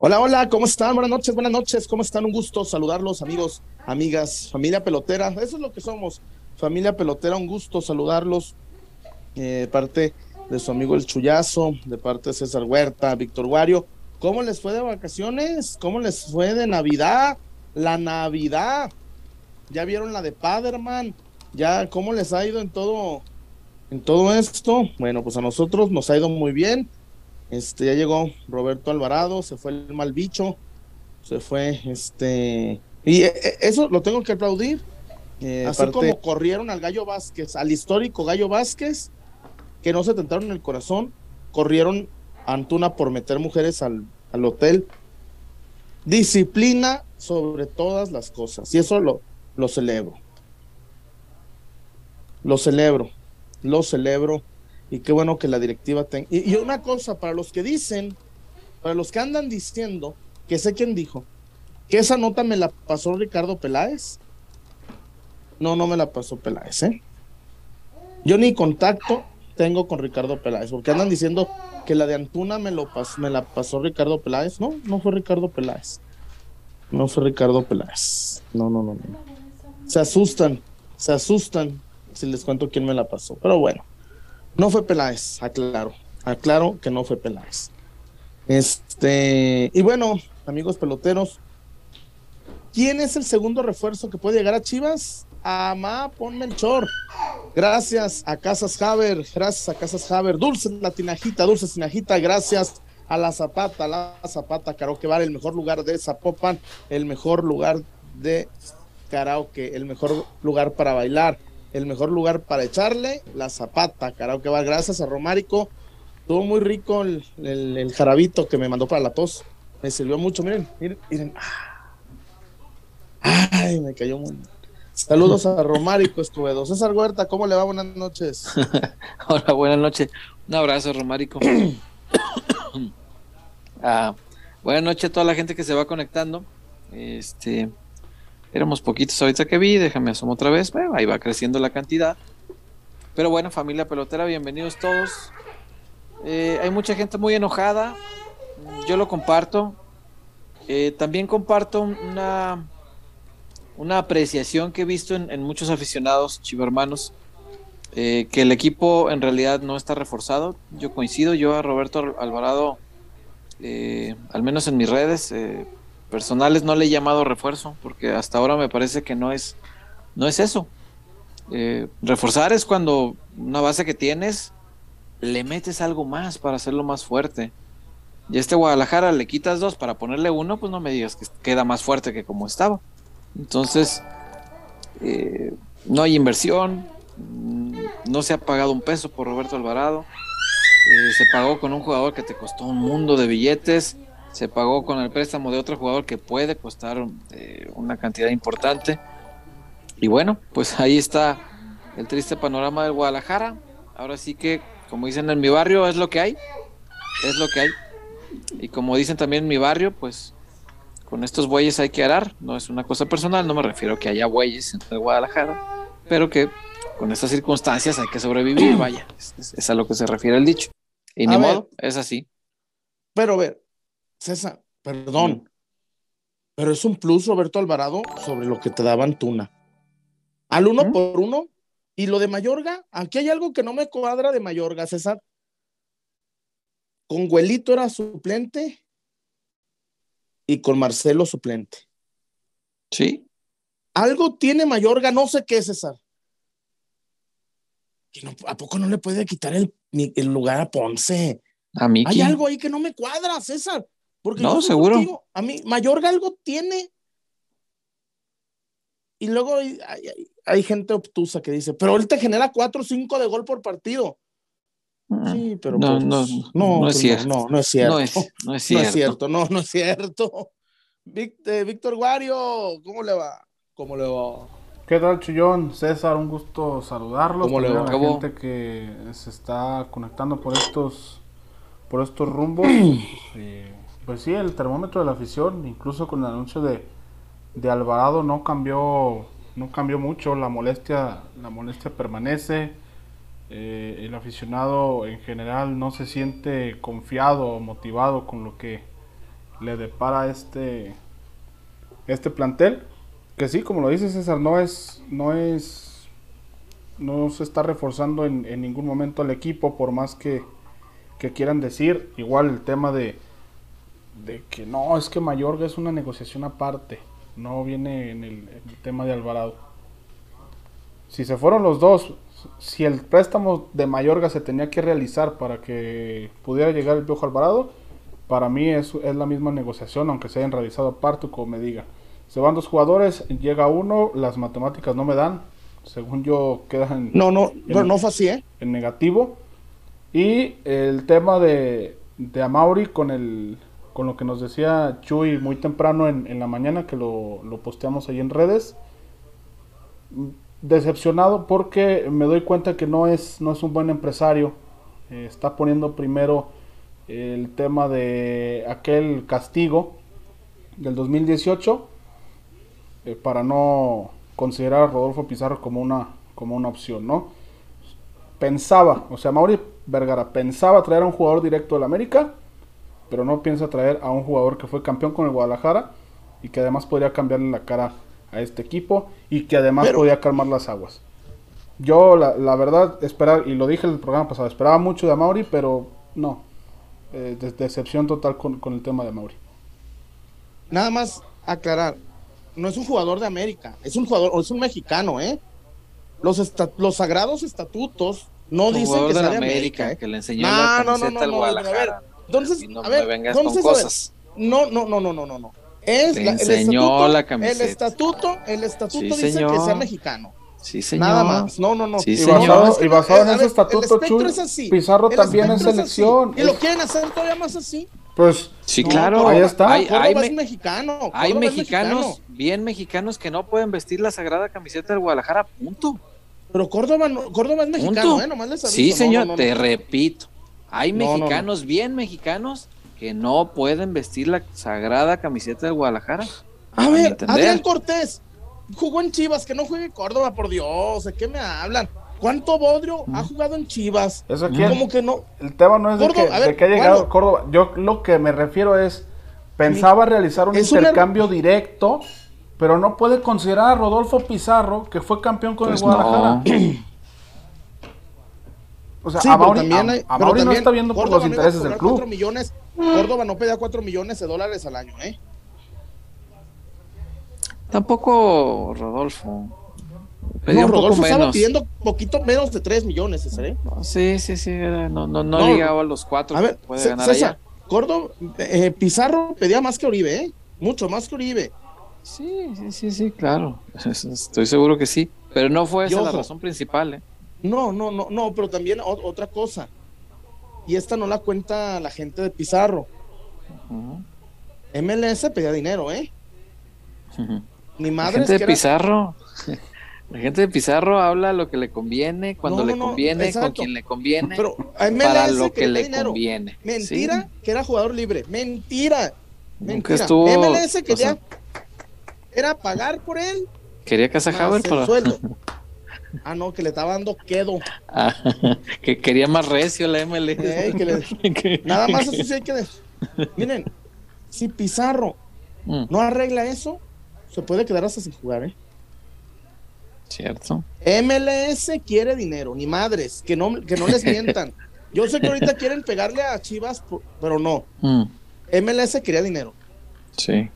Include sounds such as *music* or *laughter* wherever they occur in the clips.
Hola, hola, ¿cómo están? Buenas noches, buenas noches, ¿cómo están? Un gusto saludarlos, amigos, amigas, familia pelotera. Eso es lo que somos, familia pelotera, un gusto saludarlos. Eh, parte de su amigo el Chuyazo, de parte de César Huerta, Víctor Guario. ¿Cómo les fue de vacaciones? ¿Cómo les fue de Navidad? La Navidad. ¿Ya vieron la de Paderman? ¿Ya cómo les ha ido en todo, en todo esto? Bueno, pues a nosotros nos ha ido muy bien este, ya llegó Roberto Alvarado, se fue el mal bicho, se fue este. Y eh, eh, eso lo tengo que aplaudir. Eh, Así como corrieron al Gallo Vázquez, al histórico Gallo Vázquez, que no se tentaron en el corazón, corrieron a Antuna por meter mujeres al, al hotel. Disciplina sobre todas las cosas. Y eso lo, lo celebro. Lo celebro. Lo celebro y qué bueno que la directiva tenga. Y, una cosa, para los que dicen, para los que andan diciendo, que sé quién dijo, que esa nota me la pasó Ricardo Peláez. No, no me la pasó Peláez, ¿eh? Yo ni contacto tengo con Ricardo Peláez, porque andan diciendo que la de Antuna me, lo me la pasó Ricardo Peláez. No, no fue Ricardo Peláez. No fue Ricardo Peláez. No, no, no, no. Se asustan, se asustan si les cuento quién me la pasó. Pero bueno. No fue Peláez, aclaro. Aclaro que no fue Peláez. Este, y bueno, amigos peloteros, ¿quién es el segundo refuerzo que puede llegar a Chivas? Amá, ponme el chor. Gracias a Casas Haber, gracias a Casas Haber, Dulce la tinajita, Dulce tinajita, gracias a la Zapata, la Zapata Karaoke Bar, el mejor lugar de Zapopan, el mejor lugar de karaoke, el mejor lugar para bailar el mejor lugar para echarle, la zapata, que va. Gracias a Romárico. Estuvo muy rico el, jarabito que me mandó para la tos. Me sirvió mucho, miren, miren, miren. Ay, me cayó muy Saludos a Romárico Escobedo. César Huerta, ¿cómo le va? Buenas noches. *laughs* Hola, buenas noches. Un abrazo, Romárico. *coughs* ah, buenas noches a toda la gente que se va conectando. Este, Éramos poquitos ahorita que vi, déjame asomo otra vez. Ahí va creciendo la cantidad. Pero bueno, familia pelotera, bienvenidos todos. Eh, hay mucha gente muy enojada. Yo lo comparto. Eh, también comparto una, una apreciación que he visto en, muchos aficionados chivermanos. Eh, que el equipo en realidad no está reforzado. Yo coincido, yo a Roberto Alvarado, al menos en mis redes, personales no le he llamado refuerzo, porque hasta ahora me parece que no es, no es eso. Eh, reforzar es cuando una base que tienes le metes algo más para hacerlo más fuerte. Y este Guadalajara le quitas dos para ponerle uno, pues no me digas que queda más fuerte que como estaba. Entonces, eh, no hay inversión, mm, no se ha pagado un peso por Roberto Alvarado, eh, se pagó con un jugador que te costó un mundo de billetes se pagó con el préstamo de otro jugador que puede costar eh, una cantidad importante. Y bueno, pues ahí está el triste panorama del Guadalajara. Ahora sí que, como dicen en mi barrio, es lo que hay. Es lo que hay. Y como dicen también en mi barrio, pues con estos bueyes hay que arar. No es una cosa personal, no me refiero a que haya bueyes en el Guadalajara, pero que con estas circunstancias hay que sobrevivir, vaya. Es, a lo que se refiere el dicho. Y ni modo, es así. Pero a ver, César, perdón, pero es un plus Roberto Alvarado sobre lo que te daban Tuna. Al uno por uno. Y lo de Mayorga, aquí hay algo que no me cuadra de Mayorga, César. Con Huelito era suplente y con Marcelo suplente. Sí. Algo tiene Mayorga, no sé qué, César. ¿A poco no le puede quitar el, el lugar a Ponce? A mí. Hay algo ahí que no me cuadra, César. Porque no, seguro. a mí, Mayorga algo tiene. Y luego hay, gente obtusa que dice, pero él te genera 4 o 5 de gol por partido. Mm, sí, pero no, pues, no, no, no, es cierto. No, no es cierto. No es, no *laughs* es cierto. No no, es cierto. Eh, Víctor Guario, ¿cómo le va? ¿Cómo le va? ¿Qué tal, Chullón? César, un gusto saludarlos. ¿Cómo le va? La gente que se está conectando por estos, por estos rumbos. *clears throat* eh, pues sí, el termómetro de la afición, incluso con el anuncio de, Alvarado no cambió, no cambió mucho, la molestia, la molestia permanece, eh, el aficionado en general no se siente confiado o motivado con lo que le depara este, este plantel. Que sí, como lo dice César, no es, no es, no se está reforzando en, en ningún momento el equipo, por más que, que quieran decir. Igual el tema de, de que no, es que Mayorga es una negociación aparte, no viene en el, tema de Alvarado. Si se fueron los dos, si el préstamo de Mayorga se tenía que realizar para que pudiera llegar el Piojo Alvarado, para mí es, es la misma negociación, aunque se hayan realizado aparte, como me digan. Se van dos jugadores, llega uno, las matemáticas no me dan, según yo quedan no no no, no fue así ¿eh? en negativo y el tema de, de Amauri con el con lo que nos decía Chuy muy temprano en, la mañana, que lo, posteamos ahí en redes. Decepcionado porque me doy cuenta que no es, no es un buen empresario. Eh, está poniendo primero el tema de aquel castigo del 2018 eh, para no considerar a Rodolfo Pizarro como una, como una opción, ¿no? Pensaba, o sea, Mauri Vergara pensaba traer a un jugador directo del América pero no piensa traer a un jugador que fue campeón con el Guadalajara y que además podría cambiarle la cara a este equipo y que además podría calmar las aguas. Yo, la, verdad, esperar, y lo dije en el programa pasado, esperaba mucho de Mauri, pero no. Eh, decepción total con, el tema de Mauri. Nada más aclarar, no es un jugador de América, es un jugador, es un mexicano, ¿eh? Los, los sagrados estatutos no dicen que sea de América, ¿eh? que le enseñó la camiseta al Guadalajara. Entonces, a ver, vengas con cosas. No, no, no, no, no, no, no. Es la, el, estatuto, la el estatuto, el estatuto, dice que sea mexicano. Sí, señor. Nada más. No, no, no. y, basado, y basado en ese estatuto, Chuy, Pizarro también es selección. y lo quieren hacer todavía más así. Pues sí, claro. Ahí está. Hay, hay es mexicano. Hay mexicanos, bien mexicanos que no pueden vestir la sagrada camiseta del Guadalajara, punto. Pero Córdoba, Córdoba es mexicano, ¿eh? Nomás les aviso. Sí, señor, te repito. Hay mexicanos, bien mexicanos, que no pueden vestir la sagrada camiseta de Guadalajara. A ver, Adrián Cortés jugó en Chivas, que no juegue Córdoba, por Dios, ¿de qué me hablan? ¿Cuánto Bodrio ha jugado en Chivas? Eso aquí. Como que no. El tema no es de, que, ha llegado Córdoba. Yo lo que me refiero es. Pensaba realizar un intercambio directo, pero no puede considerar a Rodolfo Pizarro, que fue campeón con el pues Guadalajara. *clears throat* O sea, a también, hay, no está viendo por los intereses del club. millones, Córdoba no pedía 4 millones de dólares al año, ¿eh? Tampoco Rodolfo. Pedía no, Rodolfo estaba pidiendo poquito menos de 3 millones, ¿eh? Sí, sí, sí, no, no, no, llegaba a los 4 a ver, puede ganar César, Córdoba, eh, Pizarro pedía más que Oribe, ¿eh? Mucho más que Oribe. Sí, sí, sí, sí, claro. *laughs* Estoy seguro que sí. Pero no fue esa la razón principal, ¿eh? No, no, no, no, pero también otra cosa. Y esta no la cuenta la gente de Pizarro. MLS pedía dinero, ¿eh? Ni madre. La gente de Pizarro. *laughs* La gente de Pizarro habla lo que le conviene, cuando le conviene, con quien le conviene, pero para lo que le conviene. Mentira que era jugador libre. Mentira. Mentira. MLS quería era pagar por él. Quería Casa Haber para sueldo. *laughs* Ah, no, que le estaba dando quedo. Ah, *laughs* que quería más recio la ML. *laughs* Nada más eso sí hay que. Miren, si Pizarro mm. no arregla eso, se puede quedar hasta sin jugar, ¿eh? Cierto. MLS quiere dinero, ni madres, que no, que no les mientan. *laughs* Yo sé que ahorita quieren pegarle a Chivas, pero no. MLS mm. quería dinero. Sí.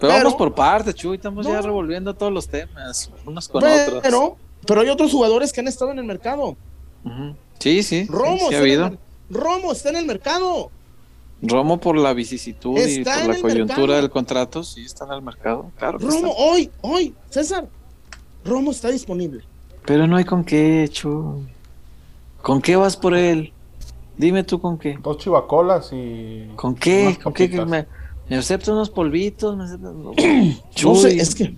Pero, vamos por partes, Chuy, estamos ya revolviendo todos los temas, unos con otros. Pero pero hay otros jugadores que han estado en el mercado. Sí, sí. Romo, sí, ha habido. Romo está en el mercado. Romo por la vicisitud y por la coyuntura del contrato, sí está en el mercado. Claro. Romo, hoy, hoy, César, Romo está disponible. Pero no hay con qué, Chu. ¿Con qué vas por él? Dime tú con qué. Dos chivacolas y. ¿Con qué? ¿Con qué? Me, me, acepto unos polvitos. Me acepto... *clears throat* no sé, es que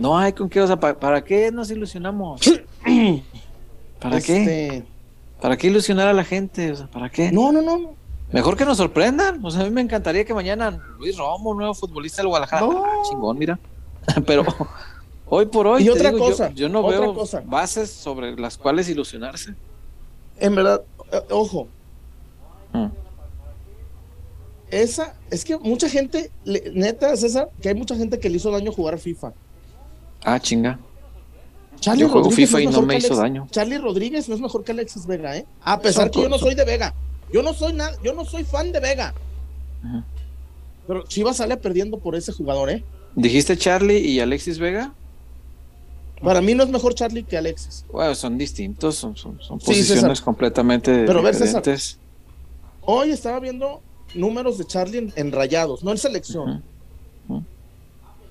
no hay con qué, o sea, ¿para, qué nos ilusionamos? ¿Para qué? Este, ¿Para qué ilusionar a la gente? O sea, ¿para qué? No, no, no. Mejor que nos sorprendan. O sea, a mí me encantaría que mañana Luis Romo, nuevo futbolista del Guadalajara. No. Ah, chingón, mira. *laughs* Pero hoy por hoy, y otra cosa, yo, no veo bases sobre las cuales ilusionarse. En verdad, eh, ojo. Mm. esa, es que mucha gente, neta, César, que hay mucha gente que le hizo daño jugar FIFA. Ah, chinga. Charlie yo juego FIFA y no me hizo daño. Charlie Rodríguez no es mejor que Alexis Vega, ¿eh? A pesar que yo no soy de Vega. Yo no soy nada, yo no soy fan de Vega. Pero Chivas sale perdiendo por ese jugador, ¿eh? ¿Dijiste Charlie y Alexis Vega? Para mí no es mejor Charlie que Alexis. Bueno, son distintos, son, son, posiciones completamente Pero diferentes. hoy estaba viendo números de Charlie en, rayados, no en selección.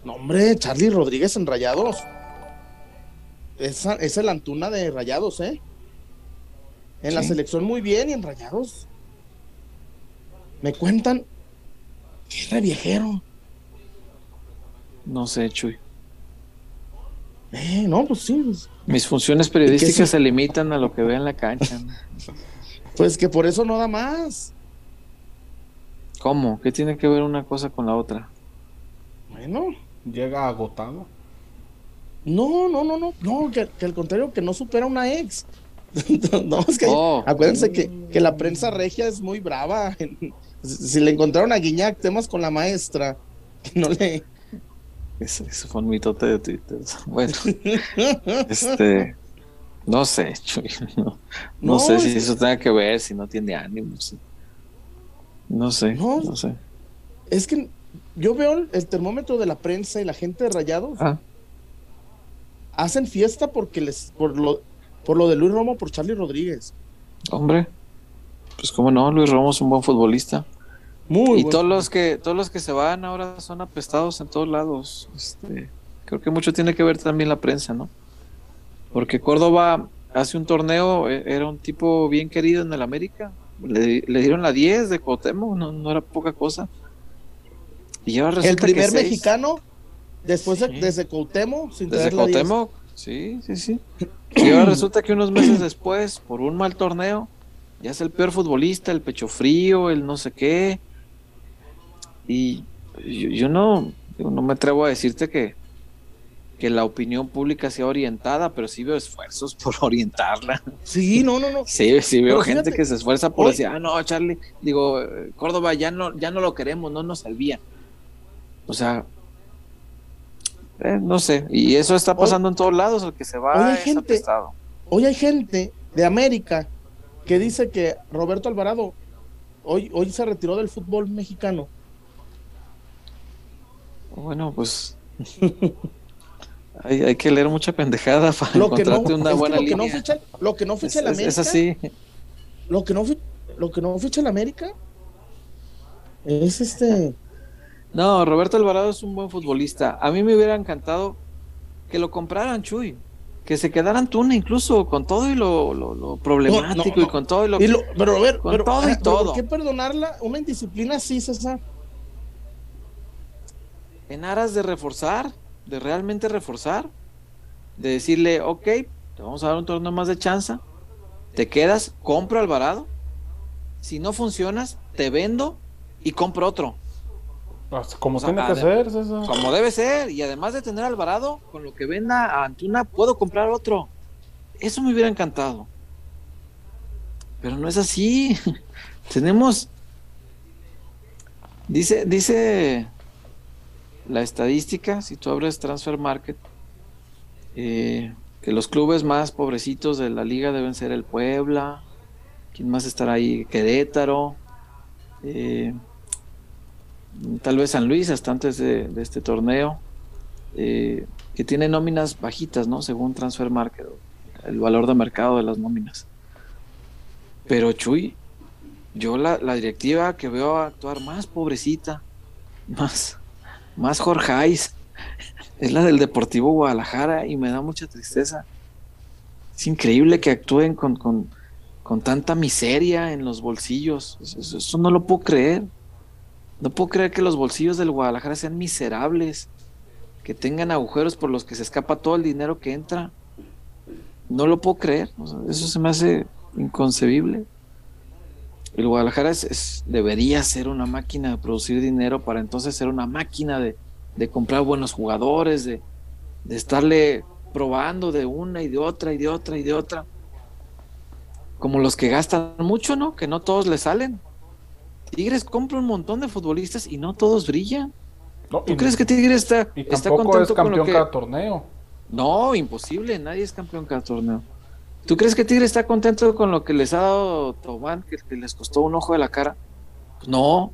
No, hombre, Charlie Rodríguez en rayados. Esa, es el Antuna de rayados, ¿eh? En la selección muy bien y en rayados. Me cuentan que es viejero. No sé, Chuy. Eh, no, pues sí. Pues. Mis funciones periodísticas se limitan a lo que veo en la cancha. *laughs* pues que por eso no da más. ¿Cómo? ¿Qué tiene que ver una cosa con la otra? Bueno. Llega agotado. No, no, no, no, no, que, al contrario, que no supera una ex. *laughs* no, es que oh. acuérdense que, que, la prensa regia es muy brava. *laughs* si le encontraron a Guiñac temas con la maestra, que no le, *laughs* eso, fue un mitote de Twitter. Bueno, este. No sé, No, sé si eso tenga que ver, si no tiene ánimo. No sé, no, sé. Es que yo veo el termómetro de la prensa y la gente de Rayados. Ah. Hacen fiesta porque les por lo por lo de Luis Romo por Charlie Rodríguez. Hombre, pues cómo no, Luis Romo es un buen futbolista y todos los que todos los que se van ahora son apestados en todos lados. Este, creo que mucho tiene que ver también la prensa, ¿no? Porque Córdoba hace un torneo, e, era un tipo bien querido en el América. Le, dieron la 10 de Cuauhtémoc, no, era poca cosa. Y ahora el primer mexicano después de, desde Cuauhtémoc, sin desde Cuauhtémoc, sí, sí, sí. Y ahora resulta que unos meses después, por un mal torneo, ya es el peor futbolista, el pecho frío, el no sé qué. Y yo, no, no me atrevo a decirte que, que la opinión pública sea orientada, pero sí veo esfuerzos por *laughs* orientarla. Sí, no, no, no. Sí, sí veo gente que se esfuerza por decir, ah, no, Charlie, digo, Córdoba ya no, ya no lo queremos, no nos salvía. O sea, eh, no sé, y eso está pasando en todos lados, el que se va hoy hay gente, Hoy hay gente de América que dice que Roberto Alvarado hoy, hoy se retiró del fútbol mexicano bueno, pues hay, que leer mucha pendejada *laughs* para encontrarte una buena lo línea. Que no ficha, lo que no ficha el América. Es, así. Lo que no, lo que no ficha el América es este. No, Roberto Alvarado es un buen futbolista. A mí me hubiera encantado que lo compraran, Chuy. Que se quedaran Tuna incluso con todo y lo, problemático y con todo y lo, pero a ver, con todo y todo. ¿Por qué perdonarla? Una indisciplina así, César en aras de reforzar, de realmente reforzar, de decirle, ok, te vamos a dar un torneo más de chance, te quedas, compro Alvarado, si no funcionas, te vendo y compro otro. Como tiene que ser, Como debe ser, y además de tener Alvarado, con lo que venda a Antuna, puedo comprar otro. Eso me hubiera encantado. Pero no es así. *laughs* Tenemos. Dice, dice la estadística, si tú abres Transfer Market, eh, que los clubes más pobrecitos de la liga deben ser el Puebla, ¿quién más estará ahí? Querétaro, eh, tal vez San Luis hasta antes de, este torneo, eh, que tiene nóminas bajitas, ¿no? Según Transfer Market, el valor de mercado de las nóminas. Pero Chuy, yo la, directiva que veo actuar más pobrecita, más, más Jorgeis. Es la del Deportivo Guadalajara y me da mucha tristeza. Es increíble que actúen con, con, tanta miseria en los bolsillos. Eso, no lo puedo creer. No puedo creer que los bolsillos del Guadalajara sean miserables. Que tengan agujeros por los que se escapa todo el dinero que entra. No lo puedo creer. eso se me hace inconcebible. El Guadalajara es, debería ser una máquina de producir dinero para entonces ser una máquina de, comprar buenos jugadores, de, estarle probando de una y de otra y de otra y de otra. Como los que gastan mucho, ¿no? Que no todos le salen. Tigres compra un montón de futbolistas y no todos brillan. ¿Tú crees que Tigres está, está contento es campeón cada torneo? No, imposible, nadie es campeón cada torneo. ¿Tú crees que Tigres está contento con lo que les ha dado Tobán, que, les costó un ojo de la cara? no,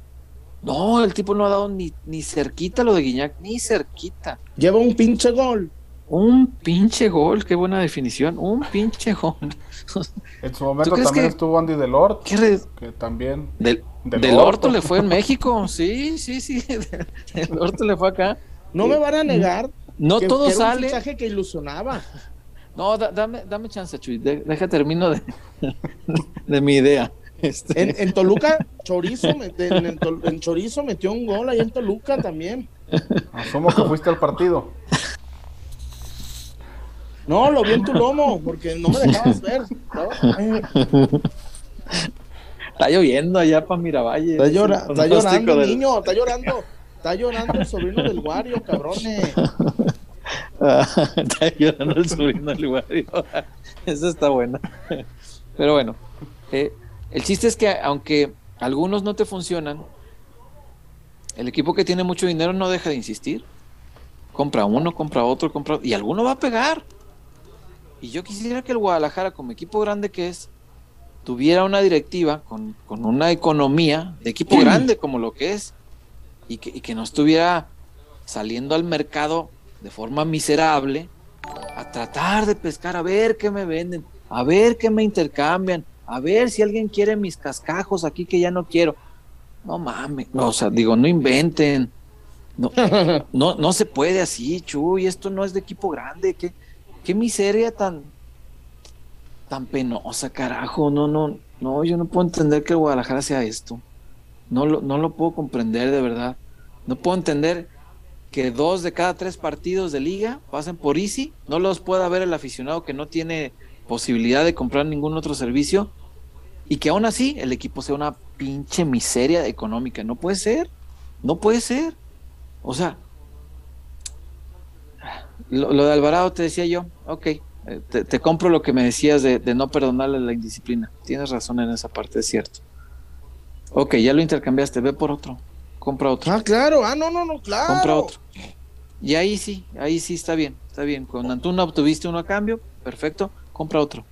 no, el tipo no ha dado ni, ni cerquita lo de Guiñac, ni cerquita. Lleva un pinche gol. Un pinche gol, qué buena definición, un pinche gol. En su momento también estuvo Andy Delort, que también... Del, Delorto le fue en México, sí, sí, sí, *laughs* Delorto le fue acá. No me van a negar no que, todo sale. un mensaje que ilusionaba. No, dame, dame chance, Chuy, deja termino de, *laughs* de mi idea. Este. En, Toluca, Chorizo, en, Chorizo metió un gol ahí en Toluca también. Asumo que fuiste al partido. No, lo vi en tu lomo, porque no me dejabas ver. Está lloviendo allá para Miravalle. Está, llorando el niño, está llorando. Está llorando el sobrino del Wario, cabrones. *laughs* está llorando el sobrino del Wario. *laughs* Eso está bueno. Pero bueno, eh, el chiste es que aunque algunos no te funcionan, el equipo que tiene mucho dinero no deja de insistir. Compra uno, compra otro, compra y alguno va a pegar. Y yo quisiera que el Guadalajara, como equipo grande que es, tuviera una directiva con, una economía de equipo grande como lo que es, y que, y que no estuviera saliendo al mercado de forma miserable a tratar de pescar, a ver qué me venden, a ver qué me intercambian, a ver si alguien quiere mis cascajos aquí que ya no quiero. No mames, o sea, digo, no inventen. No, *laughs* no, no se puede así, Chuy, esto no es de equipo grande, qué, qué miseria tan, tan penosa, carajo. No, no, no, yo no puedo entender que Guadalajara sea esto. No lo, no lo puedo comprender de verdad. No puedo entender que dos de cada tres partidos de liga pasen por Easy. No los pueda ver el aficionado que no tiene posibilidad de comprar ningún otro servicio. Y que aún así el equipo sea una pinche miseria económica. No puede ser. No puede ser. O sea, lo, de Alvarado te decía yo, ok, eh, te, compro lo que me decías de, no perdonarle la indisciplina. Tienes razón en esa parte, es cierto. Ok, ya lo intercambiaste, ve por otro, compra otro. Ah, claro, ah, no, no, no, claro. Compra otro. Y ahí sí, ahí sí está bien, está bien. Con Antuna obtuviste uno a cambio, perfecto, compra otro.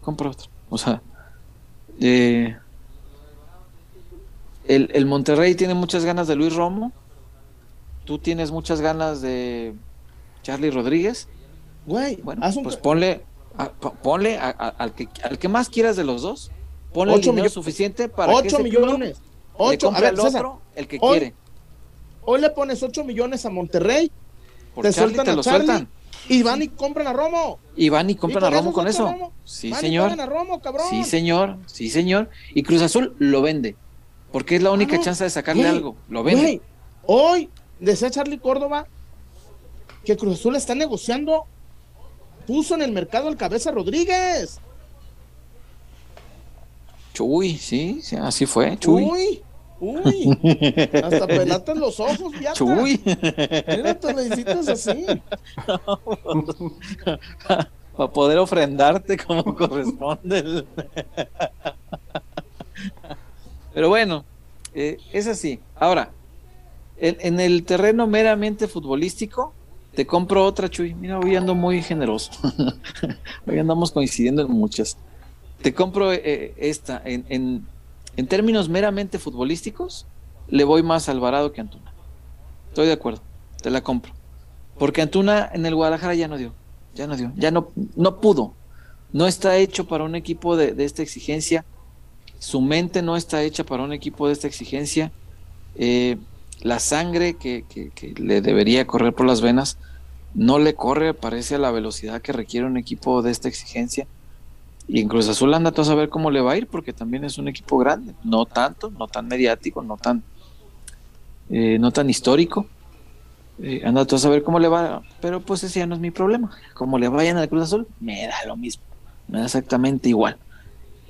Compra otro. O sea, eh, el, el Monterrey tiene muchas ganas de Luis Romo. Tú tienes muchas ganas de Charlie Rodríguez. Güey, bueno, pues ponle, ponle al, que, al que más quieras de los dos. Ponle el dinero suficiente para 8 millones. 8, a ver, otro el que quiere. Hoy le pones 8 millones a Monterrey. te sueltan te lo sueltan. Y van y compran a Romo. Y van y compran a Romo con eso. Sí, señor. Sí, señor. Sí, señor. Y Cruz Azul lo vende. Porque es la única chance de sacarle algo. Lo vende. hoy, decía Charlie Córdoba, que Cruz Azul está negociando, puso en el mercado el cabeza Rodríguez. Chuy, sí, así fue. Chuy. Uy, uy, hasta pelatas los ojos, ya. Chuy. Mira, te necesitas así. *laughs* Para poder ofrendarte como corresponde. Pero bueno, eh, es así. Ahora, en, el terreno meramente futbolístico, te compro otra, Chuy. Mira, hoy ando muy generoso. *laughs* hoy andamos coincidiendo en muchas. Te compro eh, esta. En, en, términos meramente futbolísticos, le voy más a Alvarado que a Antuna. Estoy de acuerdo. Te la compro. Porque Antuna en el Guadalajara ya no dio. Ya no dio. Ya no, no pudo. No está hecho para un equipo de, esta exigencia. Su mente no está hecha para un equipo de esta exigencia. Eh, la sangre que, le debería correr por las venas no le corre, parece a la velocidad que requiere un equipo de esta exigencia. Y en Cruz Azul anda a saber cómo le va a ir, porque también es un equipo grande, no tanto, no tan mediático, no tan, eh, no tan histórico. Eh, anda a saber cómo le va, pero pues ese ya no es mi problema. Como le vayan al Cruz Azul, me da lo mismo, me da exactamente igual.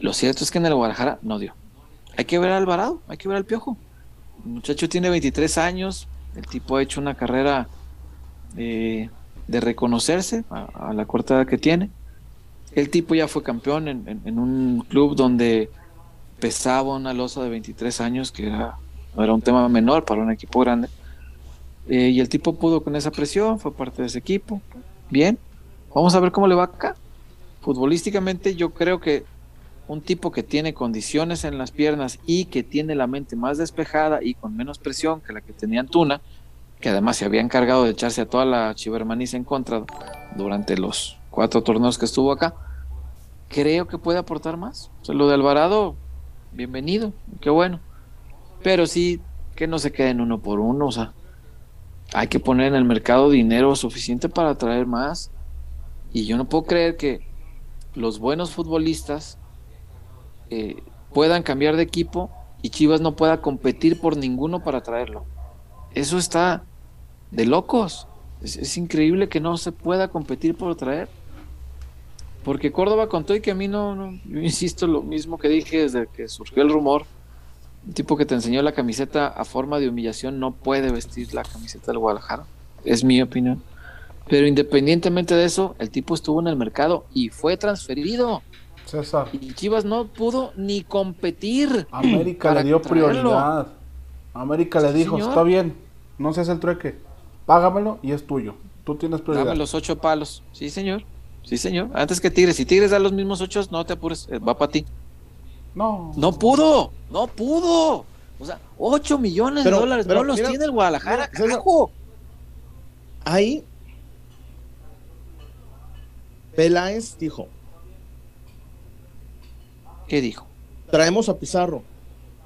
Lo cierto es que en el Guadalajara no dio. Hay que ver al Alvarado, hay que ver al Piojo. El muchacho tiene 23 años, el tipo ha hecho una carrera de reconocerse a, la corta edad que tiene. El tipo ya fue campeón en, un club donde pesaba una losa de 23 años, que era, era un tema menor para un equipo grande. Eh, y el tipo pudo con esa presión, fue parte de ese equipo. Bien, vamos a ver cómo le va acá. Futbolísticamente yo creo que un tipo que tiene condiciones en las piernas y que tiene la mente más despejada y con menos presión que la que tenía Antuna, que además se había encargado de echarse a toda la chivermaniza en contra durante los cuatro torneos que estuvo acá, creo que puede aportar más. Lo de Alvarado, bienvenido, qué bueno. Pero sí que no se queden uno por uno, o sea, hay que poner en el mercado dinero suficiente para atraer más. Y yo no puedo creer que los buenos futbolistas eh, puedan cambiar de equipo y Chivas no pueda competir por ninguno para traerlo. Eso está de locos. Es, increíble que no se pueda competir por traer. Porque Córdoba contó y que a mí no, no, yo insisto lo mismo que dije desde que surgió el rumor. Un tipo que te enseñó la camiseta a forma de humillación no puede vestir la camiseta del Guadalajara. Es mi opinión. Pero independientemente de eso, el tipo estuvo en el mercado y fue transferido. César. Y Chivas no pudo ni competir. América le dio prioridad. América le dijo, está bien, no seas el trueque, págamelo y es tuyo. Tú tienes prioridad. Dame los ocho palos. Sí, señor. Sí, señor. Antes que Tigres. Si Tigres da los mismos ocho, no te apures. Eh, va para ti. No. No pudo. No pudo. O sea, ocho millones de dólares no los tiene el Guadalajara. Ahí Peláez dijo. ¿Qué dijo? Traemos a Pizarro.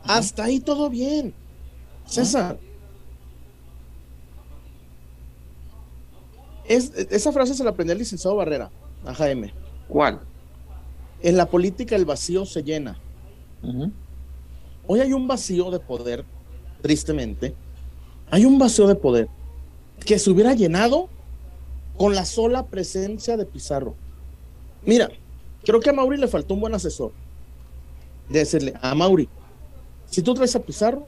Hasta ahí todo bien. César. esa frase se la aprendió el licenciado Barrera a Jaime. ¿Cuál? En la política el vacío se llena. Hoy hay un vacío de poder, tristemente. Hay un vacío de poder que se hubiera llenado con la sola presencia de Pizarro. Mira, creo que a Mauri le faltó un buen asesor. De decirle, a Mauri, si tú traes a Pizarro,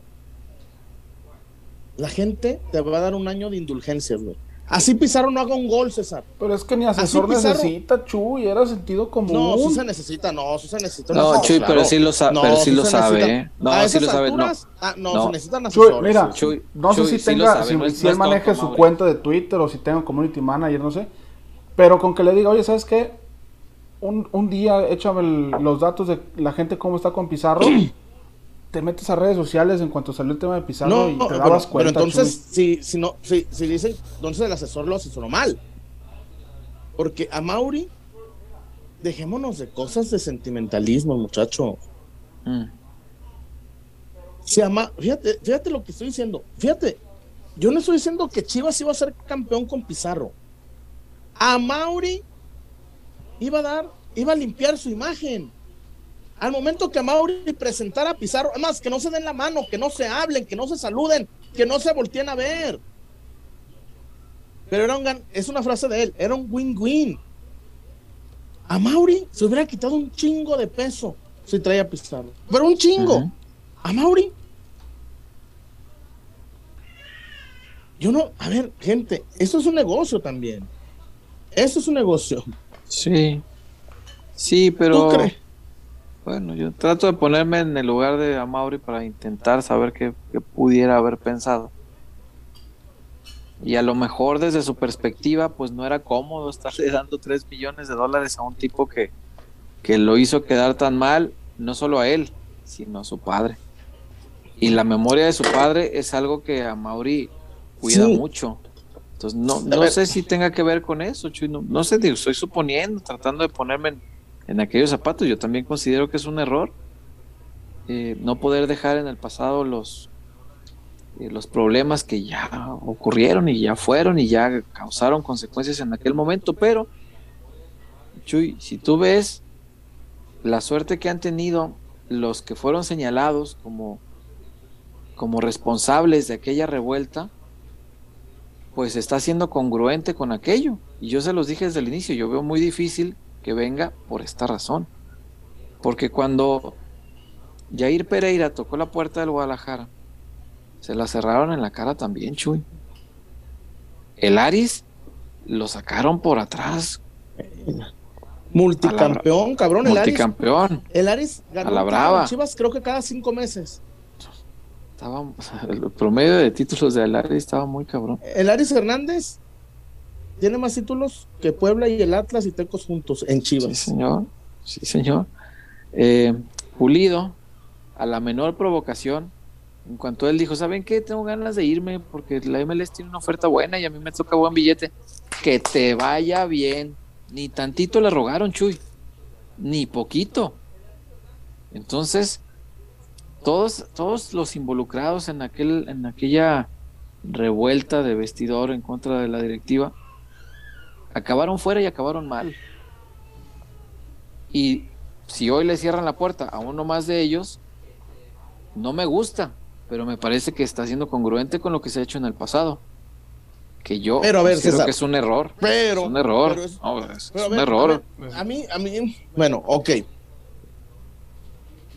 la gente te va a dar un año de indulgencias, güey. Así Pizarro no haga un gol, César. Pero es que ni asesor necesita, Chuy, era sentido común. No, sí se necesita, no, sí se necesita. No, Chuy, pero sí lo, sabe, pero sí lo sabe, ¿eh? No, sí lo sabe, no. Ah, no, se necesitan asesores. Chuy, mira, Chuy, no sé si tenga, si, él maneja su cuenta de Twitter o si tenga community manager, no sé. Pero con que le diga, oye, ¿sabes qué? Un, un día échame los datos de la gente cómo está con Pizarro. *clears throat* te metes a redes sociales en cuanto salió el tema de Pizarro y te dabas cuenta. Pero entonces, si, si, no, si, si dicen, entonces el asesor lo asesoró mal. Porque a Mauri, dejémonos de cosas de sentimentalismo, muchacho. Mm. Si ama, fíjate, fíjate lo que estoy diciendo. Fíjate, yo no estoy diciendo que Chivas iba a ser campeón con Pizarro. A Mauri iba a dar, iba a limpiar su imagen. Al momento que Mauri presentara a Pizarro, además que no se den la mano, que no se hablen, que no se saluden, que no se volteen a ver. Pero era un, es una frase de él, era un win-win. A Mauri se hubiera quitado un chingo de peso si traía Pizarro. Pero un chingo. A Mauri. Yo no, a ver, gente, esto es un negocio también. Esto es un negocio. Sí. Sí, pero. ¿Tú crees? Bueno, yo trato de ponerme en el lugar de Amaury para intentar saber qué, pudiera haber pensado. Y a lo mejor desde su perspectiva, pues no era cómodo estarle *laughs* dando 3 millones de dólares a un tipo que, que lo hizo quedar tan mal, no solo a él, sino a su padre. Y la memoria de su padre es algo que a Mauri cuida mucho. Entonces, no, no sé si tenga que ver con eso, Chuy. No, no sé, estoy suponiendo, tratando de ponerme en, en aquellos zapatos. Yo también considero que es un error eh, no poder dejar en el pasado los, eh, los problemas que ya ocurrieron y ya fueron y ya causaron consecuencias en aquel momento. Pero, Chuy, si tú ves la suerte que han tenido los que fueron señalados como, como responsables de aquella revuelta, pues está siendo congruente con aquello. Y yo se los dije desde el inicio, yo veo muy difícil que venga por esta razón. Porque cuando Jair Pereira tocó la puerta del Guadalajara, se la cerraron en la cara también, Chuy. El Aris lo sacaron por atrás. Multicampeón, cabrón. El Multicampeón. el Aris ganó a la brava. Chivas creo que cada cinco meses. Estaba, *laughs* el promedio de títulos de Aris estaba muy cabrón. El Aris Hernández tiene más títulos que Puebla y el Atlas y Tecos juntos en Chivas. Sí, señor. Sí, señor. Eh, Pulido, a la menor provocación, en cuanto él dijo, ¿saben qué? Tengo ganas de irme porque la MLS tiene una oferta buena y a mí me toca buen billete. Que te vaya bien. Ni tantito le rogaron, Chuy. Ni poquito. Entonces, todos, todos los involucrados en, aquel, en aquella revuelta de vestidor en contra de la directiva, acabaron fuera y acabaron mal. Y si hoy le cierran la puerta a uno más de ellos, no me gusta, pero me parece que está siendo congruente con lo que se ha hecho en el pasado. Que yo pero creo que es un error. Pero, es un error. es, un error. A, mí, a mí, bueno, ok.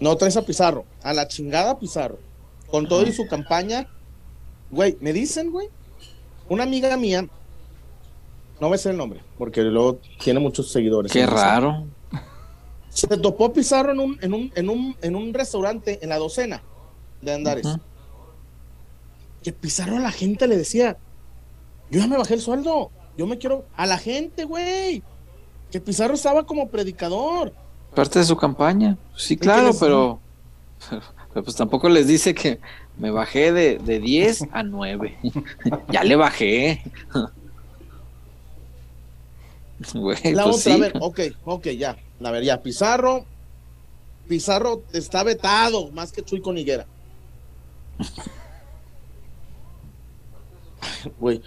No traes a Pizarro, a la chingada Pizarro. Con todo y su campaña, güey, me dicen, güey, una amiga mía, no me sé el nombre, porque luego tiene muchos seguidores. Qué raro. Se topó Pizarro en un, en un, en un, en un restaurante en la docena de Andares. Que Pizarro a la gente le decía, yo ya me bajé el sueldo, yo me quiero a la gente, güey. Que Pizarro estaba como predicador. Parte de su campaña. Sí, claro, *laughs* pero, pues tampoco les dice que me bajé de, de 10 a 9. *laughs* ya le bajé. *laughs* la pues otra, a ver, ok, ok, ya. A ver, ya, Pizarro. Pizarro está vetado más que Chuy con Higuera. Güey.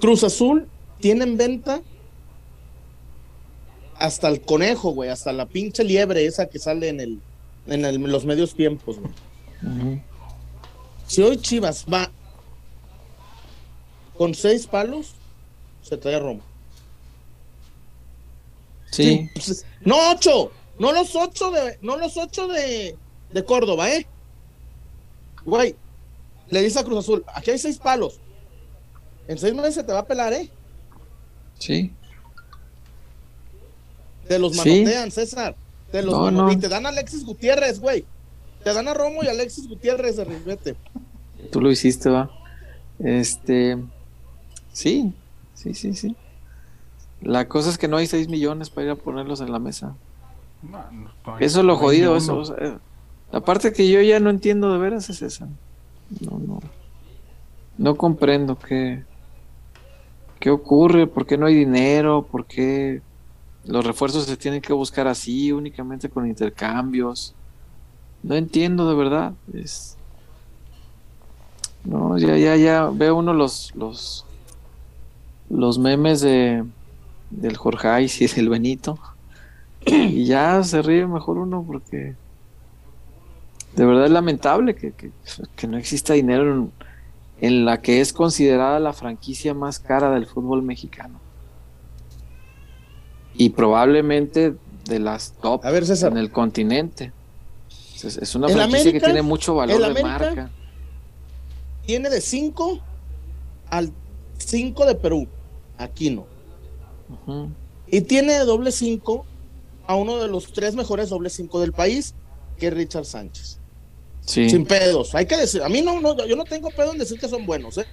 Cruz Azul tiene en venta hasta el conejo, güey, hasta la pinche liebre esa que sale en el en los medios tiempos, güey. Si hoy Chivas va con seis palos, se trae a Roma. Sí. Pues, no ocho, no los ocho de, no los ocho de, de Córdoba, ¿eh? Güey, le dice a Cruz Azul, aquí hay seis palos. En seis meses se te va a pelar, ¿eh? Sí. Te los manotean, César. Te los Y te dan a Alexis Gutiérrez, güey. Te dan a Romo y Alexis Gutiérrez de Risbete. Tú lo hiciste, va. Este. Sí, sí, sí, sí. La cosa es que no hay 6 millones para ir a ponerlos en la mesa. eso es lo jodido, eso. la parte que yo ya no entiendo de veras es esa. No, no. No comprendo qué, qué ocurre, por qué no hay dinero, por qué los refuerzos se tienen que buscar así, únicamente con intercambios. No entiendo de verdad. Es... No, ya, ya, ya veo uno los, los, los memes de del Jorge y del Benito. Y ya se ríe mejor uno porque de verdad es lamentable que, no exista dinero en, en, la que es considerada la franquicia más cara del fútbol mexicano. Y probablemente de las top en el continente. Es, una franquicia que tiene mucho valor de marca. Tiene de 5 al 5 de Perú. Aquí no. Y tiene doble 5 a uno de los tres mejores doble 5 del país, que es Richard Sánchez. Sin pedos. Hay que decir, a mí no, no, yo no tengo pedo en decir que son buenos, ¿eh?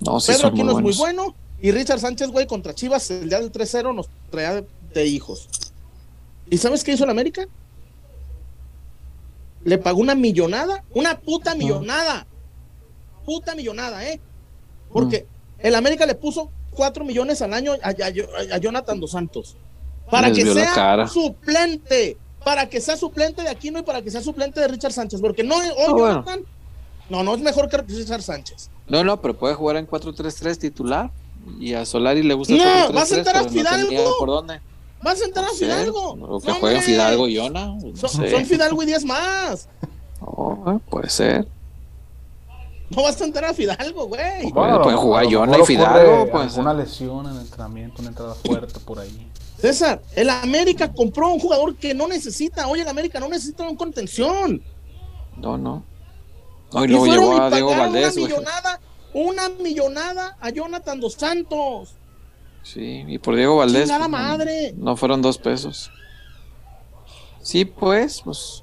No, sí Pedro Aquino es muy bueno. Y Richard Sánchez, güey, contra Chivas, el día del 3-0 nos traía de hijos. ¿Y sabes qué hizo en América? Le pagó una millonada, una puta millonada. Puta millonada, ¿eh? Porque mm. el América le puso 4 millones al año a, Jonathan Dos Santos. Para que sea suplente. Para que sea suplente de Aquino y para que sea suplente de Richard Sánchez. Porque no, hoy ah, Jonathan, no, no es mejor que Richard Sánchez. No, no, pero puede jugar en 4-3-3 titular. Y a Solari le gusta. No, vas a sentar a Fidalgo. ¿Por dónde? Vas a sentar a Fidalgo. O que jueguen Fidalgo y Yona. son, Fidalgo y 10 más. Oh, puede ser. No vas a entrar a Fidalgo, güey. Bueno, puede jugar Yona y Fidalgo. Pues. Una lesión en el entrenamiento, una entrada fuerte por ahí. César, el América compró un jugador que no necesita. Oye, el América no necesita un contención. No, no. Hoy luego llevó a Diego Valdés. Una millonada, una millonada a Jonathan Dos Santos. Sí, y por Diego Valdés. Pues, madre! No, fueron dos pesos. Sí, pues, pues.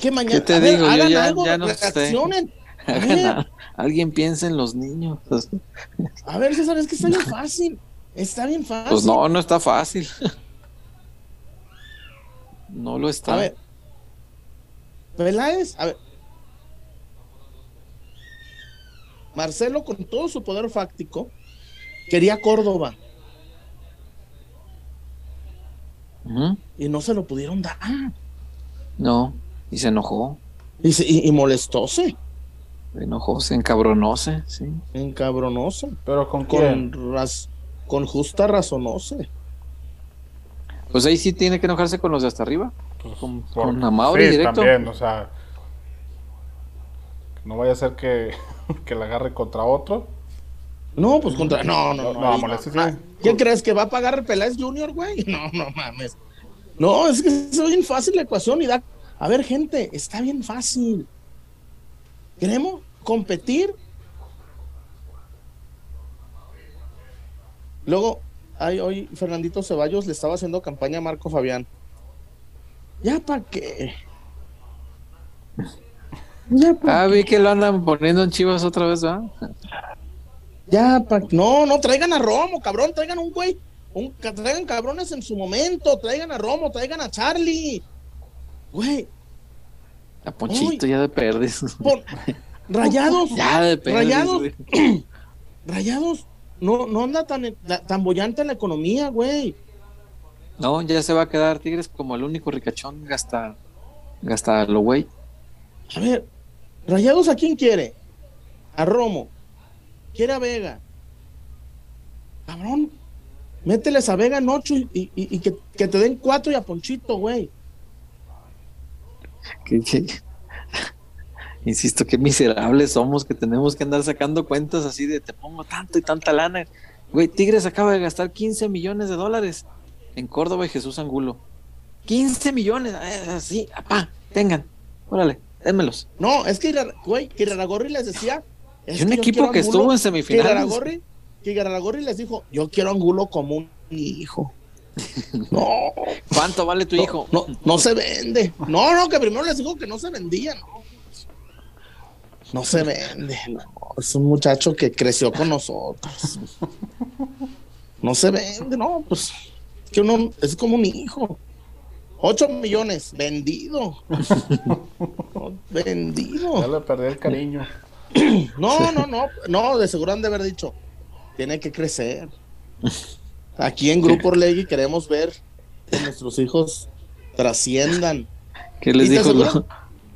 ¿qué *laughs* mañana? ¿Qué te digo? Yo ya, ya no reaccionen. *laughs* Alguien piensa en los niños. *laughs* A ver, César, es que está bien fácil. Está bien fácil. Pues no, no está fácil. No lo está. A ver. Peláez, a ver. Marcelo, con todo su poder fáctico, quería Córdoba. Y no se lo pudieron dar. No, y se enojó. Y, se, y, molestóse. Se enojó, se encabronóse, sí. Encabronóse. Pero con con, con justa razonóse. Pues ahí sí tiene que enojarse con los de hasta arriba. Pues, con, con directo. también, o sea. No vaya a ser que, *laughs* que la agarre contra otro. No, pues contra. No, no, no. no, ¿Quién crees que va a pagar Peláez Junior, güey? *laughs* No, no mames. No, es que es bien fácil la ecuación y da. A ver, gente, está bien fácil. Queremos competir. Luego, ay, hoy Fernandito Ceballos le estaba haciendo campaña a Marco Fabián. ¿Ya para qué? ¿Ya ah, vi que lo andan poniendo en chivas otra vez, ¿verdad? Ya, pa... no, no, traigan a Romo, cabrón, traigan un güey, un, traigan cabrones en su momento, traigan a Romo, traigan a Charlie. Güey. A Ponchito ya de perdes. Rayados. *laughs* ya de perdes. Rayados. *clears throat* Rayados. No, no anda tan, tan bollante la economía, güey. No, ya se va a quedar Tigres como el único ricachón gasta, gasta lo güey. A ver, Rayados a quién quiere? A Romo, quiere a Vega. Cabrón, mételes a Vega en ocho y, que, te den cuatro y a Ponchito, güey. *laughs* Insisto, qué miserables somos que tenemos que andar sacando cuentas así de te pongo tanto y tanta lana. Güey, Tigres acaba de gastar 15 millones de dólares en Córdoba y Jesús Angulo. 15 millones, así, apá, tengan, órale, démelos. No, es que, güey, que les decía es un equipo que estuvo en semifinales. Que Garagorri, les dijo, yo quiero Angulo como un hijo. *laughs* No. ¿Cuánto vale tu hijo? No, no, se vende. No, no, que primero les dijo que no se vendía, no. No se vende, Es un muchacho que creció con nosotros. *laughs* No se vende, no, pues que uno es como un hijo. 8 millones, vendido. vendido. Ya le perdí el cariño. No, no, no, no, de seguro han de haber dicho, tiene que crecer. Aquí en Grupo Orlegui queremos ver que nuestros hijos trasciendan. ¿Qué les dijo?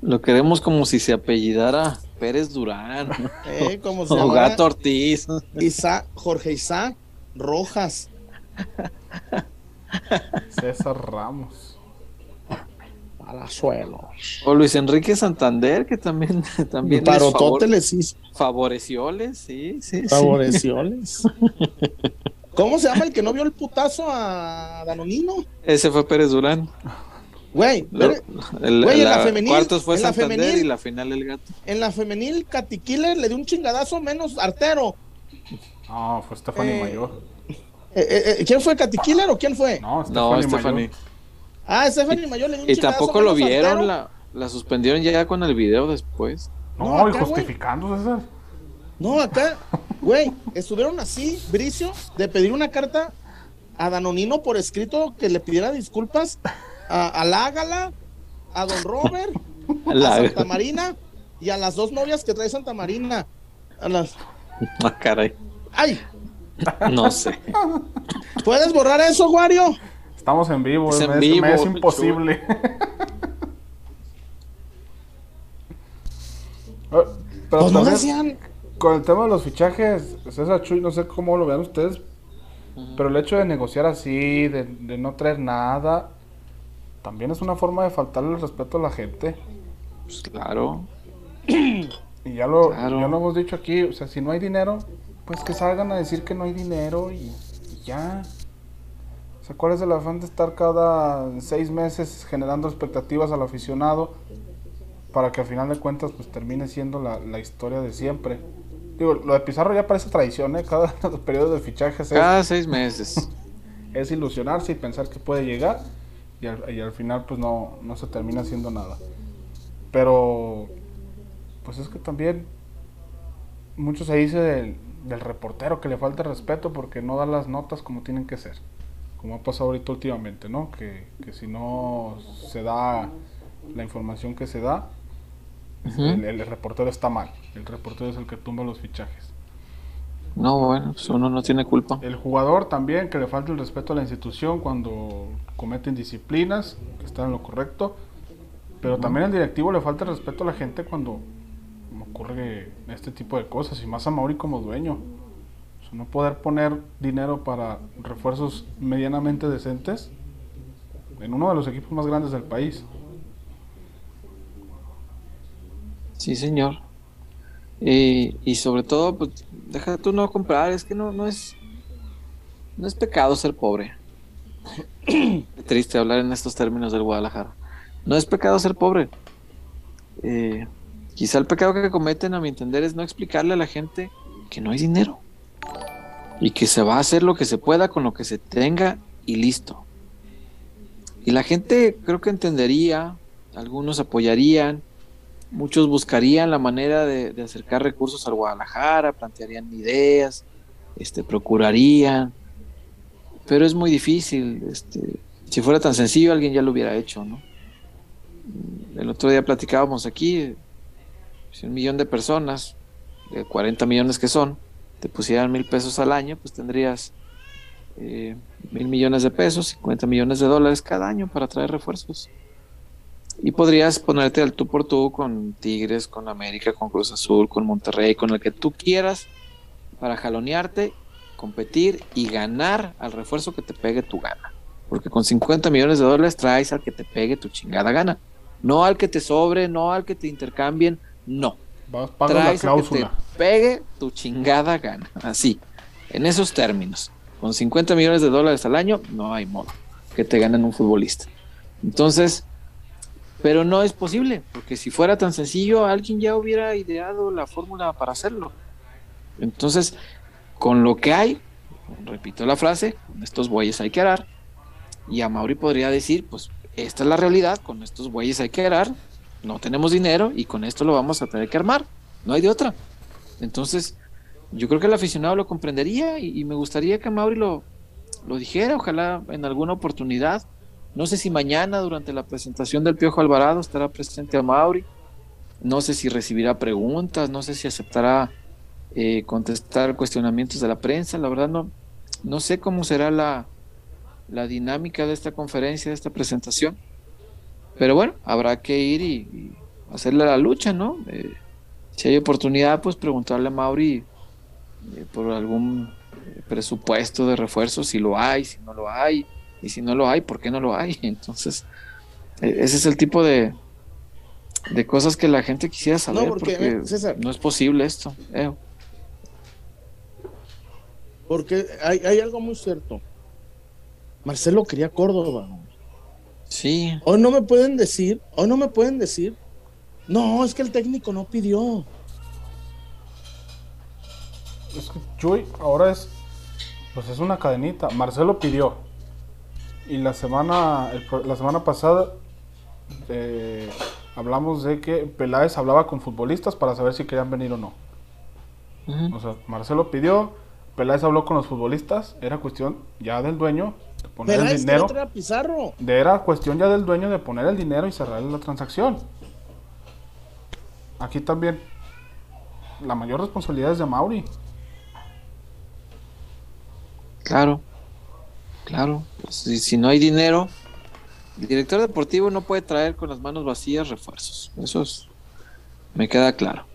Lo, queremos como si se apellidara Pérez Durán. Eh, como se o Gato Ortiz. Isa, Jorge Isa Rojas. César Ramos. Palazuelos. O Luis Enrique Santander, que también, *laughs* también les Favorecióles, sí, sí. Favorecióles. *laughs* ¿Cómo se llama el que no vio el putazo a Danonino? Ese fue Pérez Durán. Güey, en la femenil. Cuartos fue Santander y la final el gato. En la femenil, Killer le dio un chingadazo menos artero. No, fue Stephanie eh, Mayor. Eh, eh, ¿Quién fue Killer o quién fue? No, Stephanie. No, Stephanie. Ah, Stephanie Mayor le dio un Y tampoco lo vieron, la, la, suspendieron ya con el video después. No, y justificando, César. No, acá, güey, estuvieron así, Bricio, de pedir una carta a Danonino por escrito que le pidiera disculpas a, a Lágala, a Don Robert, *laughs* a Santa Marina y a las dos novias que trae Santa Marina. A las. *laughs* Ah, caray. ¡Ay! No sé. ¿Puedes borrar eso, Wario? Estamos en vivo, es, en vivo, es imposible. Ah, *laughs* pero pues no decían... Con el tema de los fichajes, César Chuy, no sé cómo lo vean ustedes, pero el hecho de negociar así, de, no traer nada, también es una forma de faltarle el respeto a la gente. Pues claro. Y ya lo, ya lo hemos dicho aquí, o sea, si no hay dinero, pues que salgan a decir que no hay dinero y ya. O sea, ¿cuál es el afán de estar cada seis meses generando expectativas al aficionado para que al final de cuentas pues termine siendo la, historia de siempre? Digo, lo de Pizarro ya parece tradición, ¿eh? Cada *laughs* periodo de fichajes. Cada seis meses. *laughs* es ilusionarse y pensar que puede llegar y al, final pues no, no se termina haciendo nada. Pero pues es que también mucho se dice del, del, reportero que le falta respeto porque no da las notas como tienen que ser. Como ha pasado ahorita últimamente, ¿no? Que, que si no se da la información que se da, el, reportero está mal. El reportero es el que tumba los fichajes. No, bueno, pues uno no tiene culpa. El jugador también, que le falta el respeto a la institución cuando cometen disciplinas, que está en lo correcto. Pero también al directivo le falta el respeto a la gente cuando ocurre este tipo de cosas. Y más a Mauri como dueño. No poder poner dinero para refuerzos medianamente decentes en uno de los equipos más grandes del país. Sí, señor. y sobre todo, pues, deja tú no comprar, es que no, no es no es pecado ser pobre. *coughs* Triste hablar en estos términos del Guadalajara. No es pecado ser pobre. Eh, quizá el pecado que cometen, a mi entender, es no explicarle a la gente que no hay dinero. Y que se va a hacer lo que se pueda con lo que se tenga y listo. Y la gente creo que entendería, algunos apoyarían, Muchos buscarían la manera de, acercar recursos al Guadalajara, plantearían ideas, este, procurarían, pero es muy difícil. Este, si fuera tan sencillo, alguien ya lo hubiera hecho, ¿no? El otro día platicábamos aquí, un millón de personas, de 40 millones que son, te pusieran mil pesos al año, pues tendrías eh, mil millones de pesos, 50 millones de dólares cada año para traer refuerzos. Y podrías ponerte al tú por tú con Tigres, con América, con Cruz Azul, con Monterrey, con el que tú quieras para jalonearte, competir y ganar al refuerzo que te pegue tu gana. Porque con 50 millones de dólares traes al que te pegue tu chingada gana. No al que te sobre, no al que te intercambien, no. Traes al que te pegue tu chingada gana. Así, en esos términos. Con 50 millones de dólares al año, no hay modo que te ganen un futbolista. Entonces, pero no es posible, porque si fuera tan sencillo, alguien ya hubiera ideado la fórmula para hacerlo. Entonces, con lo que hay, repito la frase, con estos bueyes hay que arar, y a Mauri podría decir, pues esta es la realidad, con estos bueyes hay que arar, no tenemos dinero y con esto lo vamos a tener que armar, no hay de otra. Entonces, yo creo que el aficionado lo comprendería y, me gustaría que Mauri lo, lo dijera, ojalá en alguna oportunidad no sé si mañana durante la presentación del Piojo Alvarado estará presente a Mauri. No sé si recibirá preguntas, no sé si aceptará eh, contestar cuestionamientos de la prensa. La verdad no, no sé cómo será la, dinámica de esta conferencia, de esta presentación. Pero bueno, habrá que ir y, hacerle la lucha, ¿no? Eh, si hay oportunidad, pues preguntarle a Mauri eh, por algún presupuesto de refuerzo, si lo hay, si no lo hay y si no lo hay, ¿por qué no lo hay? *laughs* Entonces, e, ese es el tipo de, de cosas que la gente quisiera saber. No, porque, no es posible esto. Eh. Porque hay, hay, algo muy cierto. Marcelo quería Córdoba. Sí. Hoy no me pueden decir, hoy no me pueden decir, no, es que el técnico no pidió. Es que Chuy ahora es, pues es una cadenita. Marcelo pidió. Y la semana, la semana pasada eh, hablamos de que Peláez hablaba con futbolistas para saber si querían venir o no. O sea, Marcelo pidió, Peláez habló con los futbolistas, era cuestión ya del dueño de poner el dinero. Pizarro. De, era cuestión ya del dueño de poner el dinero y cerrar la transacción. Aquí también la mayor responsabilidad es de Mauri. Claro. Claro, si, no hay dinero, el director deportivo no puede traer con las manos vacías refuerzos. Eso me queda claro.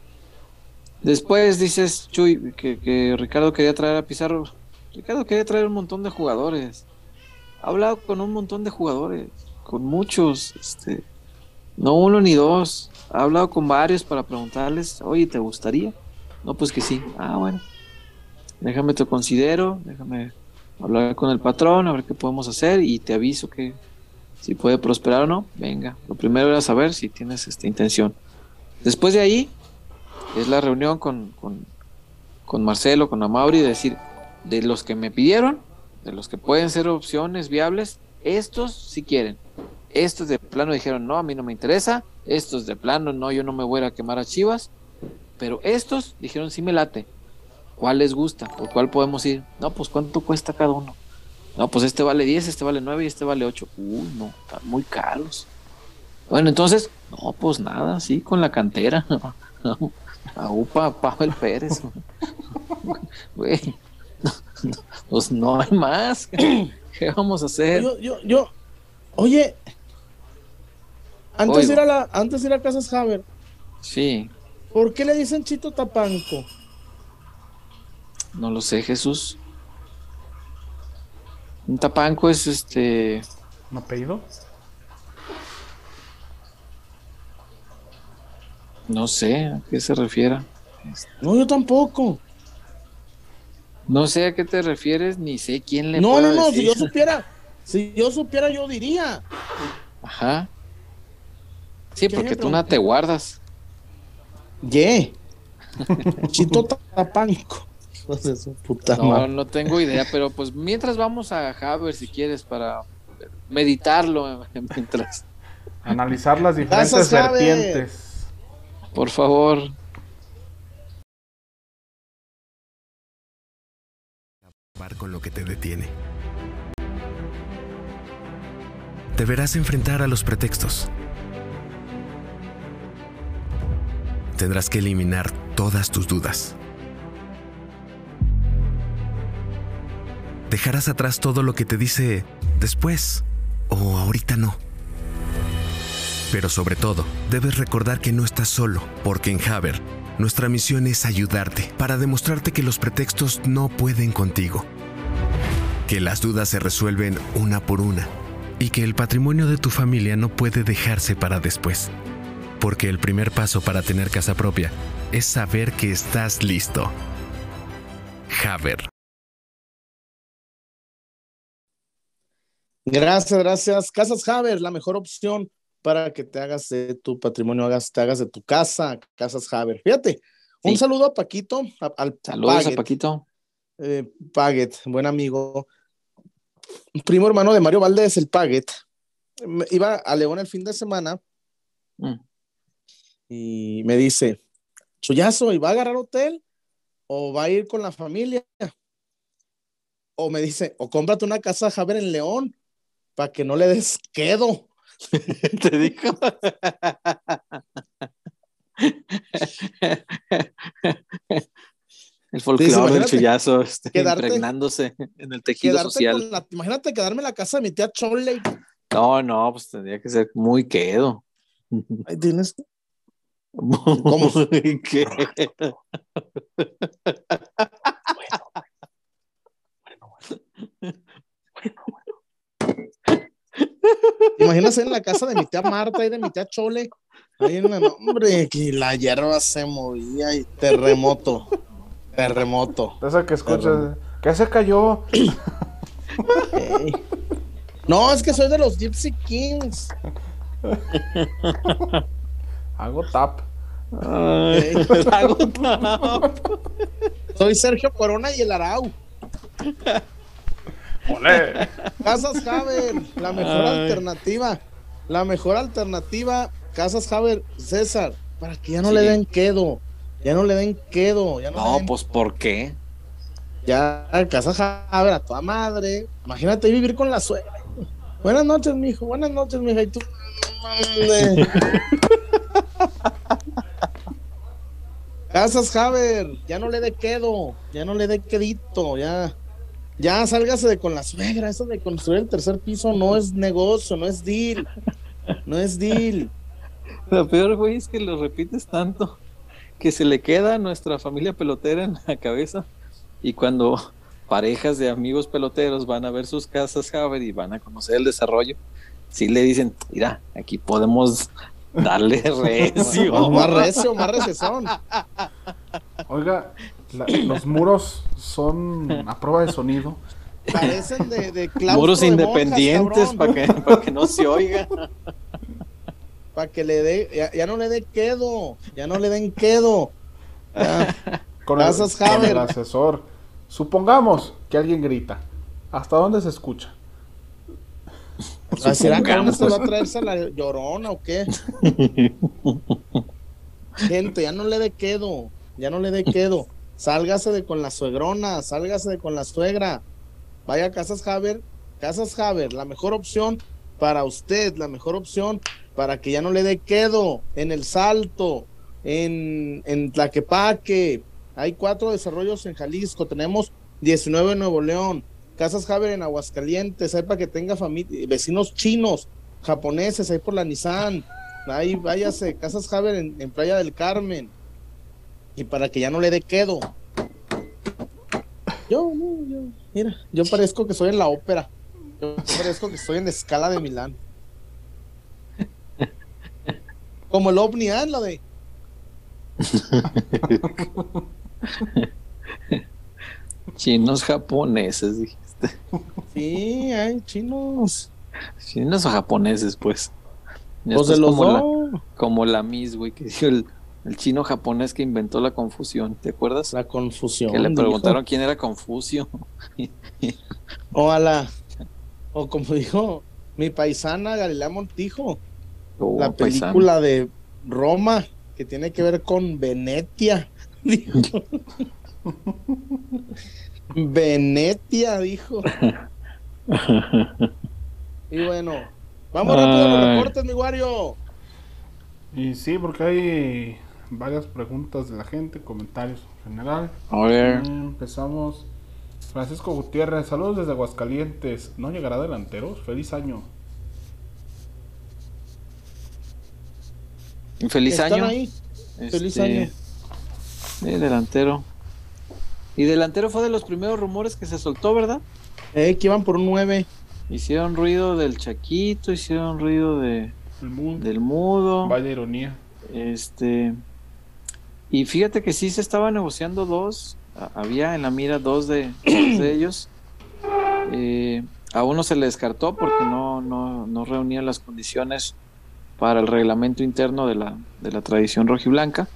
Después dices, Chuy, que, Ricardo quería traer a Pizarro. Ricardo quería traer un montón de jugadores. Ha hablado con un montón de jugadores, con muchos, este, no uno ni dos. Ha hablado con varios para preguntarles, oye, ¿te gustaría? No, pues que sí. Ah, bueno. Déjame te considero, déjame hablar con el patrón, a ver qué podemos hacer y te aviso que si puede prosperar o no, venga. Lo primero era saber si tienes esta intención. Después de ahí es la reunión con, con Marcelo, con Amauri, decir, de los que me pidieron, de los que pueden ser opciones viables, estos si quieren. Estos de plano dijeron, no, a mí no me interesa. Estos de plano, no, yo no me voy a quemar a Chivas. Pero estos dijeron, sí me late. ¿Cuál les gusta? ¿Por cuál podemos ir? No, pues cuánto cuesta cada uno. No, pues este vale 10, este vale 9 y este vale 8. Uy, no, están muy caros. Bueno, entonces, no, pues nada, sí, con la cantera. *laughs* A UPA Pavel Pérez. *laughs* Güey, *laughs* pues no hay más. ¿Qué vamos a hacer? Yo, yo, yo, oye, antes de ir a la, antes de ir a Casas Haber. Sí. ¿Por qué le dicen Chito Tapanco? No lo sé, Jesús. Un tapanco es este. ¿Un apellido? No sé a qué se refiere. No, yo tampoco. No sé a qué te refieres, ni sé quién le No, no, no, si yo supiera, si yo supiera, yo diría. Ajá. Sí, porque tú no te guardas. Ye. *laughs* Chito tapanco no, no tengo idea, pero pues mientras vamos a Haber si quieres para meditarlo *laughs* mientras analizar las diferentes vertientes. Por favor. Con lo que te detiene. Deberás enfrentar a los pretextos. Tendrás que eliminar todas tus dudas. dejarás atrás todo lo que te dice después o ahorita no. Pero sobre todo, debes recordar que no estás solo, porque en Haber, nuestra misión es ayudarte para demostrarte que los pretextos no pueden contigo, que las dudas se resuelven una por una y que el patrimonio de tu familia no puede dejarse para después. Porque el primer paso para tener casa propia es saber que estás listo. Haber. Gracias, gracias. Casas Haber, la mejor opción para que te hagas de tu patrimonio, hagas, te hagas de tu casa, Casas Haber. Fíjate, un saludo a Paquito, al Saludos a Paquito. Eh, Paget, buen amigo. Primo hermano de Mario Valdés, el Paget. Iba a León el fin de semana mm. y me dice, Chuyazo, ¿y va a agarrar hotel o va a ir con la familia? O me dice, o cómprate una casa Haber en León para que no le des quedo. *laughs* Te dijo. *laughs* El folclore del chullazo este, impregnándose en el tejido social. imagínate quedarme en la casa de mi tía Chole. No, no, pues tendría que ser muy quedo. *laughs* Ahí tienes. ¿Cómo? Muy quedo. bueno, bueno, bueno. bueno. Imagínate en la casa de mi tía Marta y de mi tía Chole. Ahí en el hombre, que la hierba se movía y terremoto. Terremoto. Esa que escuchas, que se cayó. No, es que soy de los Gypsy Kings. Hago tap. hago tap. Soy Sergio Corona y el Arau. Casas Haber, la mejor alternativa. La mejor alternativa, Casas Haber, César, para que ya no le den quedo. Ya no le den quedo. Ya no, pues ¿por qué? Ya, Casas Haber a toda madre. Imagínate vivir con la suegra. Buenas noches, mijo. Buenas noches, mija. Y tú. *laughs* Casas Haber, ya no le dé quedo, ya no le dé quedito, ya. Ya sálgase de con la suegra, eso de construir el tercer piso no es negocio, no es deal. No es deal. Lo peor, güey, es que lo repites tanto que se le queda a nuestra familia pelotera en la cabeza. Y cuando parejas de amigos peloteros van a ver sus casas Haber y van a conocer el desarrollo, sí le dicen, mira, aquí podemos darle *laughs* recio. más recio, más recesón. Oiga, los muros son a prueba de sonido. Parecen de, de Muros independientes para que, que no se oiga. Para que le dé, ya, no le dé quedo, ya no le den quedo. con el, asesor. Supongamos que alguien grita. ¿Hasta dónde se escucha? ¿Será que no se va a traerse la llorona o qué? *laughs* Gente, ya no le dé quedo, ya no le dé quedo. Sálgase de con la suegrona, sálgase de con la suegra. Vaya a Casas Haber, Casas Haber, la mejor opción para usted, la mejor opción para que ya no le dé quedo en el salto, en, en Tlaquepaque. Hay cuatro desarrollos en Jalisco, tenemos 19 en Nuevo León, Casas Haber en Aguascalientes, hay para que tenga vecinos chinos, japoneses, ahí por la Nissan, ahí váyase, Casas Haber en, Playa del Carmen, y para que ya no le dé quedo. Yo, yo, mira, yo parezco que soy en la ópera, yo parezco que estoy en la escala de Milán. Como el OVNI, ¿eh? lo de. Chinos japoneses, dijiste. Sí, hay chinos. Chinos o japoneses, pues. Pues de los como, la, como la Miss, güey, que dijo el, chino japonés que inventó la confusión, ¿te acuerdas? La confusión. Que le preguntaron quién era Confucio. o a la, o como dijo mi paisana Galilea Montijo, oh, la película de Roma, que tiene que ver con Venetia. *laughs* Venetia, dijo. *laughs* y bueno, vamos rápido a los reportes, mi Wario. Y sí, porque hay varias preguntas de la gente, comentarios en general. A ver. Empezamos. Francisco Gutiérrez, saludos desde Aguascalientes. ¿No llegará delanteros? Feliz año. Feliz año. Feliz este, año. delantero. Y delantero fue de los primeros rumores que se soltó, ¿verdad? Eh, que iban por un 9. Hicieron ruido del Chaquito, hicieron ruido de, del Mudo. Vaya ironía. Este. Y fíjate que sí se estaba negociando dos. Había en la mira dos de, ellos. Eh, a uno se le descartó porque no, no, no reunía las condiciones para el reglamento interno de la, de la tradición rojiblanca.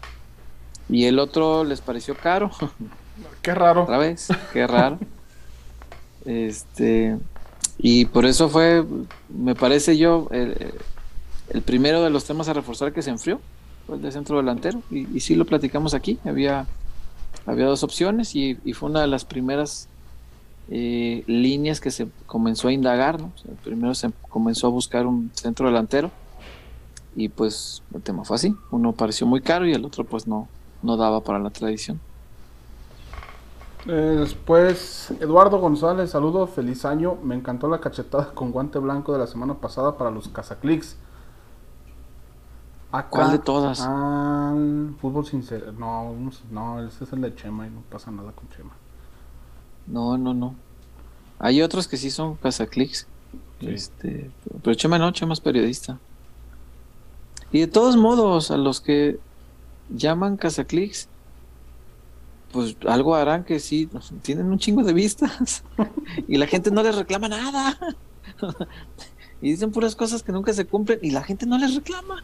Y el otro les pareció caro. *laughs* Qué raro. Otra vez, qué raro. este, y por eso fue, me parece yo, el, primero de los temas a reforzar que se enfrió, el de centro delantero. Y, y sí lo platicamos aquí, había, había dos opciones y, fue una de las primeras eh, líneas que se comenzó a indagar. primero se comenzó a buscar un centro delantero y pues el tema fue así. Uno pareció muy caro y el otro pues no, no daba para la tradición. Eh, después, Eduardo González, saludo, feliz año. Me encantó la cachetada con guante blanco de la semana pasada para los ¿Cuál de todas? fútbol sincero. No, no, ese es el de Chema y no pasa nada con Chema. No, no, no. Hay otros que sí son cazaclicks. Este, pero Chema no, Chema es periodista. Y de todos modos, a los que llaman Casaclix, pues algo harán que sí, tienen un chingo de vistas *laughs* y la gente no les reclama nada. *laughs* y dicen puras cosas que nunca se cumplen y la gente no les reclama.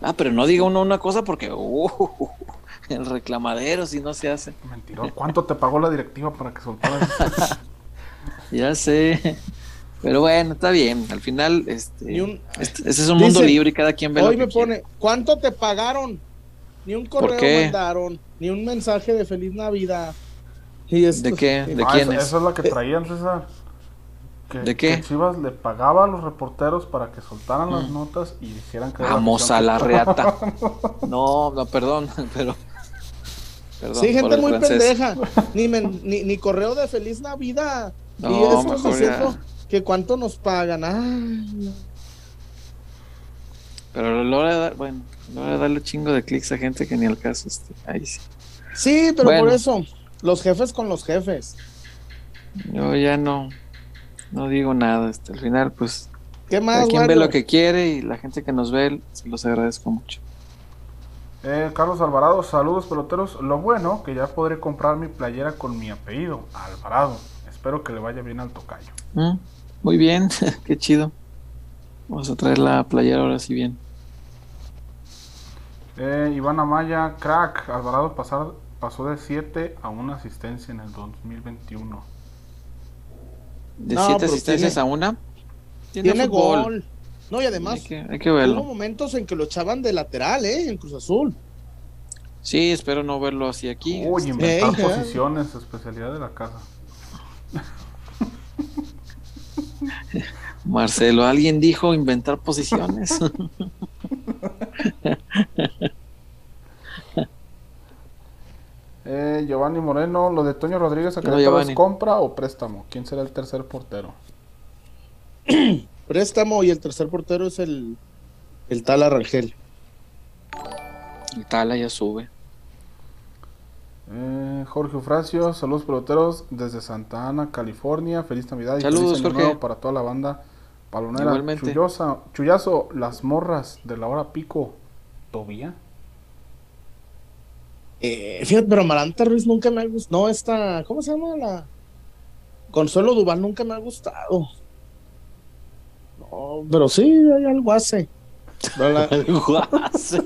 Ah, pero no diga uno una cosa porque uh, el reclamadero si no se hace. Mentiroso. ¿Cuánto te pagó la directiva para que soltaras? *laughs* ya sé. Pero bueno, está bien. Al final, este, este es un mundo libre y cada quien ve hoy lo que me pone, ¿cuánto te pagaron? Ni un correo mandaron, ni un mensaje de feliz Navidad. Y ¿De qué? ¿De ah, quién es? Eso es lo que traían, César. ¿De qué? Que Chivas le pagaba a los reporteros para que soltaran las mm. notas y dijeran que... Vamos a la reata. *laughs* no, no, perdón, *laughs* pero... Perdón sí, gente muy pendeja. Ni, ni, ni, correo de feliz Navidad. No, y eso mejor que cuánto nos pagan. Ah, Pero logra dar, bueno, logra darle chingo de clics a gente que ni al caso este, ahí sí. Sí, pero por eso, los jefes con los jefes. Yo ya no, no digo nada, este, al final pues ¿Qué más, quien ve lo que quiere y la gente que nos ve, se los agradezco mucho. Eh, Carlos Alvarado, saludos peloteros. Lo bueno que ya podré comprar mi playera con mi apellido, Alvarado. Espero que le vaya bien al tocayo. Mm. Muy bien, *laughs* qué chido. Vamos a traer la playera ahora sí bien. Eh, Iván Amaya, crack, Alvarado pasar pasó de 7 a una asistencia en el 2021. ¿De 7 asistencias a una? Tiene, gol. No, y además, hay que, verlo. Hubo momentos en que lo echaban de lateral, ¿eh? En Cruz Azul. Sí, espero no verlo así aquí. Uy, inventar posiciones, especialidad de la casa. *laughs* Marcelo, ¿alguien dijo inventar posiciones? *laughs* *laughs* eh, Giovanni Moreno, lo de Toño Rodríguez a es compra o préstamo. ¿Quién será el tercer portero? *clears throat* préstamo y el tercer portero es el, el Tala Rangel. El Tala ya sube. Eh, Jorge Ufracio, saludos peloteros desde Santa Ana, California. Feliz Navidad y feliz año nuevo para toda la banda palonera. Chullosa, chullazo, las morras de la hora pico. ¿Tobía? Eh, fíjate, pero Maranta Ruiz nunca me ha gustado. No, esta, ¿cómo se llama la? Consuelo Duval nunca me ha gustado. No, pero sí, hay algo hace. *laughs* algo hace.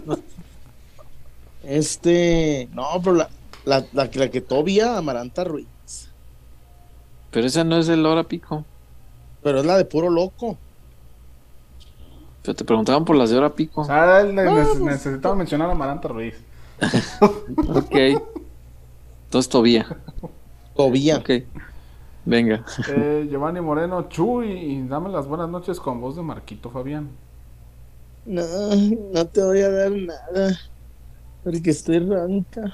Este, no, pero la, la, la, que tobia Amaranta Ruiz. Pero esa no es el hora pico. Pero es la de puro loco. Pero te preguntaban por las de hora pico. O sea, pues. necesitaba mencionar a Amaranta Ruiz. *laughs* ok. Entonces Tobía. Tobía. Ok. Venga. Eh, Giovanni Moreno, Chuy, y dame las buenas noches con voz de Marquito Fabián. No, no te voy a dar nada. Porque estoy ranca.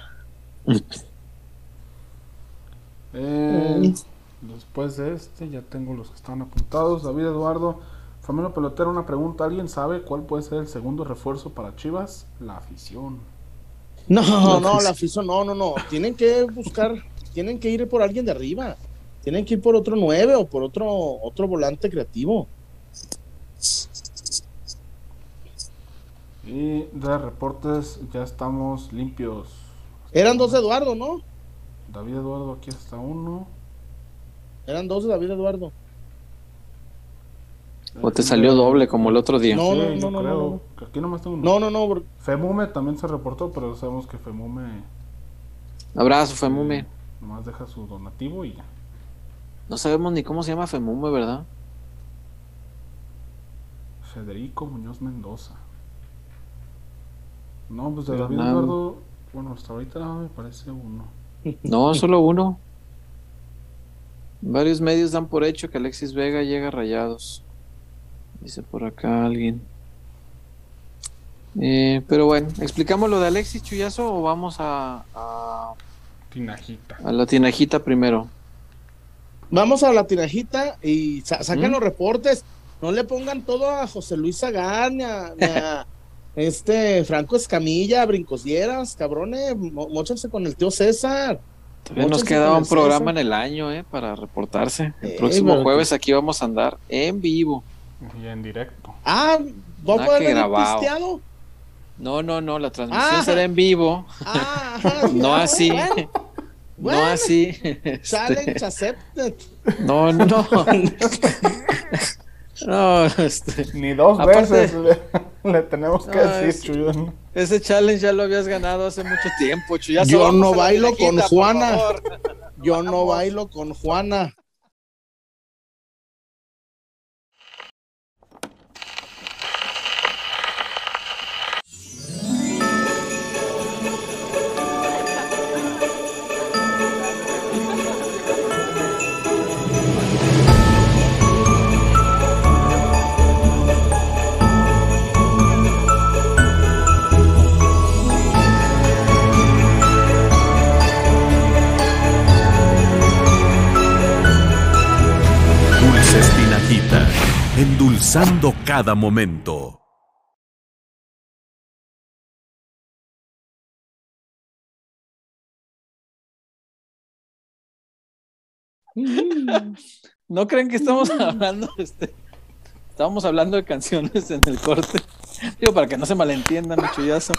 Eh, después de este, ya tengo los que están apuntados. David Eduardo, familia pelotero, una pregunta. ¿Alguien sabe cuál puede ser el segundo refuerzo para Chivas? La afición. No, *laughs* no, la afición, no, no, no. Tienen que buscar, tienen que ir por alguien de arriba. Tienen que ir por otro nueve o por otro, otro volante creativo. Y de reportes ya estamos limpios. Eran dos de Eduardo, ¿no? David Eduardo, aquí está uno. Eran dos de David Eduardo. ¿O te salió doble como el otro día? No, no, no, no, no, Aquí nomás tengo No, no, no. Femume también se reportó, pero sabemos que Femume. Abrazo, Femume. nomás deja su donativo y ya. No sabemos ni cómo se llama Femume, ¿verdad? Federico Muñoz Mendoza. No, pues de David Eduardo, bueno, hasta ahorita me parece uno. No, *laughs* solo uno. Varios medios dan por hecho que Alexis Vega llega a rayados. Dice por acá alguien. Eh, pero bueno, ¿explicamos lo de Alexis Chuyazo o vamos a, a, Tinajita. A la Tinajita primero. Vamos a la Tinajita y sacan los reportes. No le pongan todo a José Luis Sagán ni a, *laughs* Este, Franco Escamilla, brincosieras, cabrones, mochense con el tío César. Todavía nos queda un programa en el año, eh, para reportarse. El próximo jueves aquí vamos a andar en vivo. Y en directo. Ah, ¿vos a pisteado? No, no, no, la transmisión ah. será en vivo. Ah, *laughs* no así. no así. *laughs* Challenge este. accepted. No, no. *laughs* No, este. Ni dos veces le, tenemos que decir, Ese challenge ya lo habías ganado hace mucho tiempo, Yo no bailo con Juana. Yo no bailo con Juana. Endulzando cada momento. *laughs* ¿No creen que estamos *laughs* hablando, este, estábamos hablando de canciones en el corte? Digo, para que no se malentiendan, chullazo.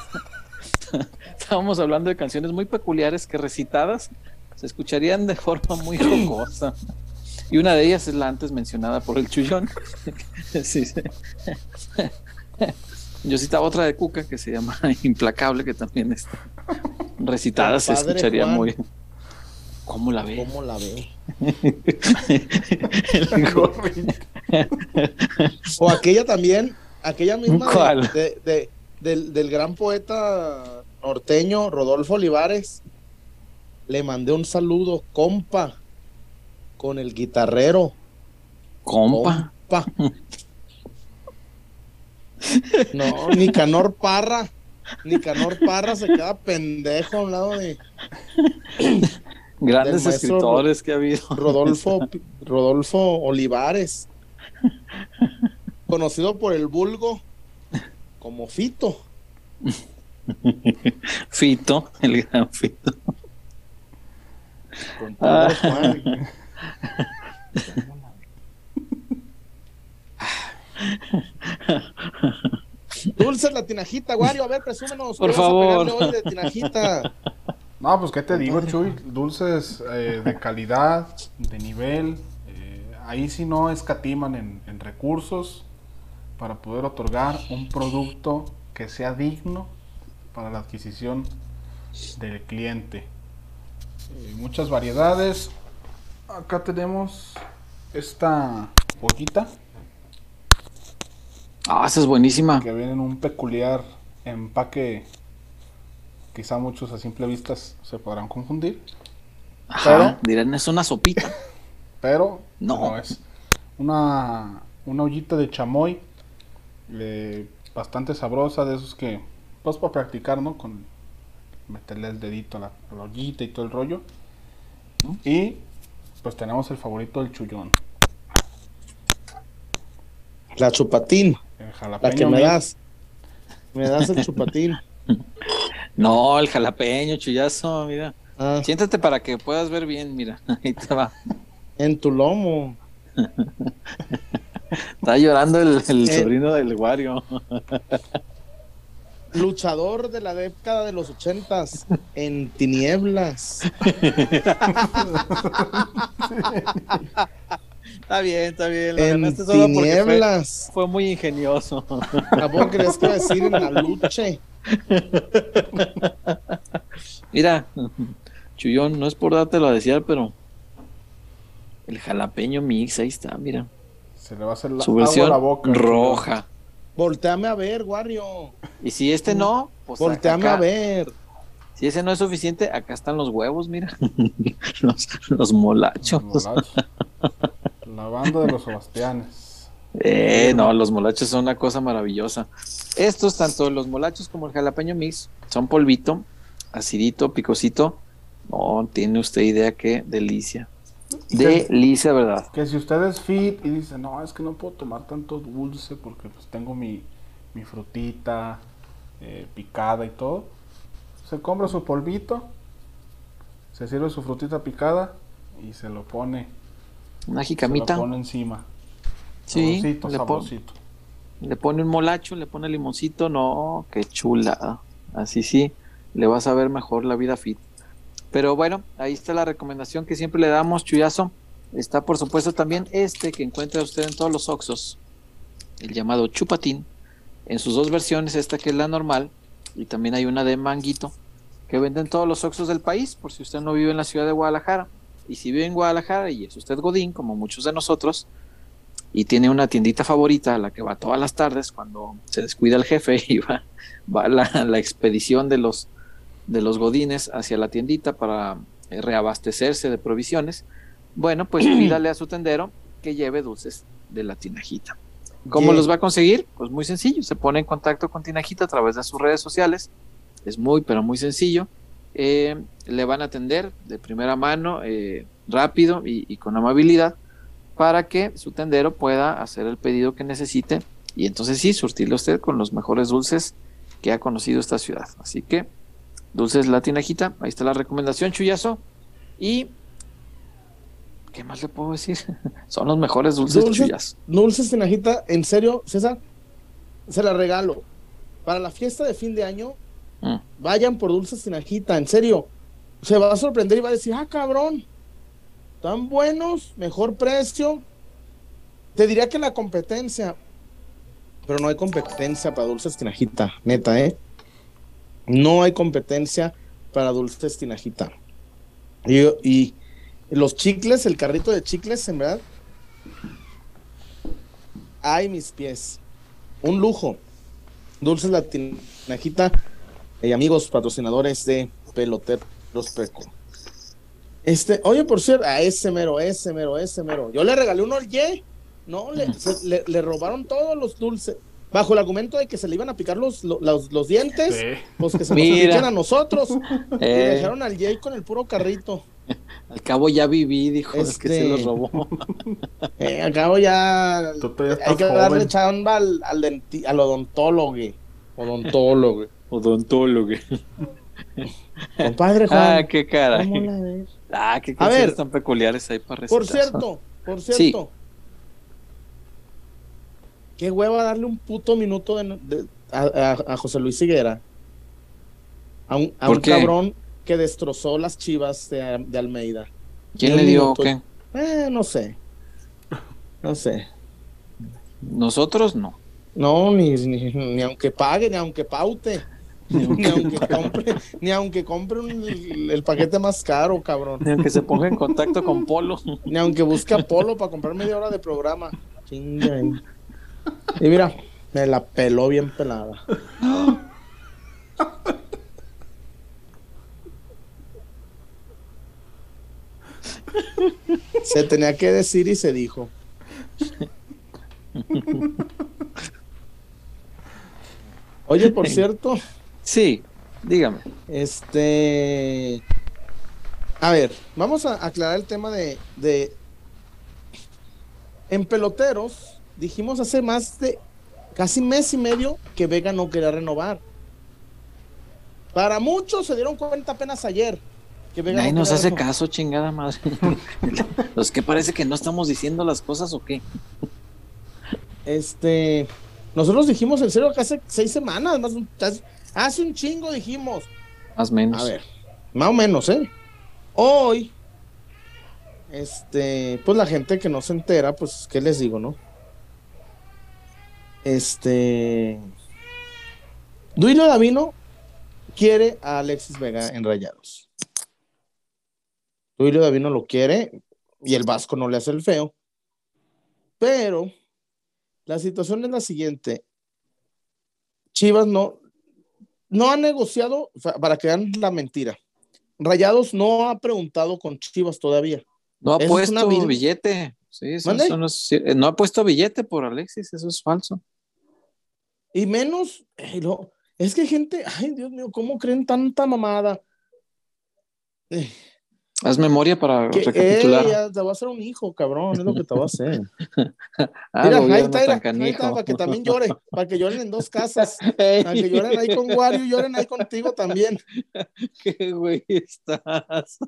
*laughs* Estábamos hablando de canciones muy peculiares que recitadas se escucharían de forma muy jocosa. Y una de ellas es la antes mencionada por el chullón. *laughs* sí, sí. Yo citaba otra de Cuca que se llama *laughs* Implacable, que también está Recitada se escucharía muy. ¿Cómo la ve? ¿Cómo la ve? *laughs* o aquella también, aquella misma de, del, del, gran poeta norteño Rodolfo Olivares. Le mandé un saludo, compa, con el guitarrero. Compa. compa. No, Nicanor Parra. Nicanor Parra se queda pendejo a un lado de. Grandes escritores que ha habido. Rodolfo, *laughs* Rodolfo Olivares. Conocido por el vulgo como Fito. Fito, el gran Fito. Con todo Juan. Dulces la tinajita, Wario, a ver, presúmenos. Por favor. de tinajita? No, pues qué te digo, Chuy, dulces eh, de calidad, de nivel, eh, ahí sí no escatiman en, recursos para poder otorgar un producto que sea digno para la adquisición del cliente. Eh, muchas variedades. Acá tenemos esta poquita Ah, esa es buenísima. Que viene en un peculiar empaque. Quizá muchos a simple vista se podrán confundir. Ajá, dirán, es una sopita. *laughs* Pero no, es una, una ollita de chamoy eh, bastante sabrosa, de esos que, pues para practicar, ¿no? Con meterle el dedito a la, ollita y todo el rollo. Y pues tenemos el favorito del chullón. La chupatín. La que me das. Me das el chupatín. *laughs* No, el jalapeño, chullazo, mira. Ah. Siéntate para que puedas ver bien, mira. *laughs* Ahí te va. En tu lomo. *laughs* Está llorando el, el eh. sobrino del Wario. Luchador de la década de los ochentas en tinieblas. Está bien, está bien. en tinieblas. Fue, muy ingenioso. ¿Cómo crees que decir en la lucha? Mira, Chuyón, no es por dártelo a decir, pero el jalapeño mix, ahí está, mira. Se le va a hacer la, Su versión la boca, roja. Volteame a ver, Wario. Y si este no, pues Volteame a ver. Si ese no es suficiente, acá están los huevos, mira. *laughs* los, los molachos. Los molachos. La banda de los Sebastianes. Eh, no, los molachos son una cosa maravillosa. Estos, tanto los molachos como el jalapeño mix, son polvito, acidito, picosito. No, tiene usted idea qué delicia. Delicia, ¿verdad? Que si usted es fit y dice, no, es que no puedo tomar tanto dulce porque pues tengo mi, mi frutita eh, picada y todo, se compra su polvito, se sirve su frutita picada y se lo pone una jicamita. Se pone encima. Sí, le, le, pone un molacho, le pone limoncito. No, qué chula. Así sí, le vas a ver mejor la vida fit. Pero bueno, ahí está la recomendación que siempre le damos, chuyazo. Está por supuesto también este que encuentra usted en todos los Oxos, el llamado chupatín, en sus dos versiones, esta que es la normal, y también hay una de manguito, que venden todos los Oxos del país, por si usted no vive en la ciudad de Guadalajara. Y si vive en Guadalajara y es usted Godín, como muchos de nosotros, y tiene una tiendita favorita a la que va todas las tardes cuando se descuida el jefe *laughs* y va, va la, la, expedición de los, de los Godines hacia la tiendita para eh, reabastecerse de provisiones, bueno, pues *clears throat* pídale a su tendero que lleve dulces de la tinajita. ¿Cómo los va a conseguir? Pues muy sencillo, se pone en contacto con Tinajita a través de sus redes sociales, es muy, pero muy sencillo eh, le van a atender de primera mano, eh, rápido y, con amabilidad, para que su tendero pueda hacer el pedido que necesite y entonces sí, surtirle usted con los mejores dulces que ha conocido esta ciudad. Así que, dulces la tinajita, ahí está la recomendación, chullazo. Y, ¿qué más le puedo decir? *laughs* Son los mejores dulces, dulces chullazo. Dulces tinajita, en serio, César, se la regalo. Para la fiesta de fin de año, Mm. Vayan por dulces tinajita, en serio. Se va a sorprender y va a decir, ah, cabrón, tan buenos, mejor precio. Te diría que la competencia, pero no hay competencia para dulces tinajita, neta, ¿eh? No hay competencia para dulces tinajita. Y, y los chicles, el carrito de chicles, en verdad. Ay, mis pies. Un lujo. Dulces la tinajita. Y amigos patrocinadores de Peloteros Peco. Este, oye, por cierto, a ese mero, ese mero, ese mero. Yo le regalé uno al. No, le, le, robaron todos los dulces. Bajo el argumento de que se le iban a picar los, los, los dientes, pues que se nos piquen a nosotros. *laughs* Y eh. dejaron al Jay con el puro carrito. Al cabo ya viví, dijo, es que se los este, robó. *laughs* Eh, al cabo ya, hay que darle chamba al, al, al odontólogo. Odontólogo. *laughs* Odontólogo. Compadre Juan. Ah, qué cara. Ah, qué cosas tan peculiares ahí para recetar. Por cierto, por cierto. Qué hueva darle un puto minuto a, José Luis Higuera. A un, cabrón que destrozó las chivas de, Almeida. ¿Quién le dio o qué? Eh, no sé. No sé. Nosotros no. No, ni, ni, aunque pague, ni aunque paute. Ni aunque, compre, ni aunque compre el, paquete más caro, cabrón. Ni aunque se ponga en contacto con Polo. Ni aunque busque a Polo para comprar media hora de programa. Chinga. Y mira, me la peló bien pelada. Se tenía que decir y se dijo. Oye, por cierto. Sí, dígame. Este. A ver, vamos a aclarar el tema de, de. En peloteros, dijimos hace más de casi mes y medio que Vega no quería renovar. Para muchos se dieron cuenta apenas ayer. Que Vega Nadie nos hace caso, chingada madre. *laughs* Los que parece que no estamos diciendo las cosas o qué. Este, nosotros dijimos en serio que hace seis semanas, más hace un chingo dijimos. Más o menos. A ver, más o menos, ¿eh? Hoy, este, pues la gente que no se entera, pues, ¿qué les digo, no? Este. Duilio Davino quiere a Alexis Vega en Rayados. Duilio Davino lo quiere y el Vasco no le hace el feo. Pero la situación es la siguiente. Chivas no, no ha negociado, para que vean la mentira. Rayados no ha preguntado con Chivas todavía. No ha puesto billete. Sí, eh, no ha puesto billete por Alexis, eso es falso. Y menos, es que gente, ay Dios mío, ¿cómo creen tanta mamada? Eh, Haz memoria para recapitular. Eh, te va a hacer un hijo, cabrón, es lo que te va a hacer. *laughs* ah, mira, ahí está, ahí está, para que también llore, para que lloren en dos casas, *laughs* para que lloren ahí con Wario y lloren ahí contigo también. *laughs* Qué güey estás.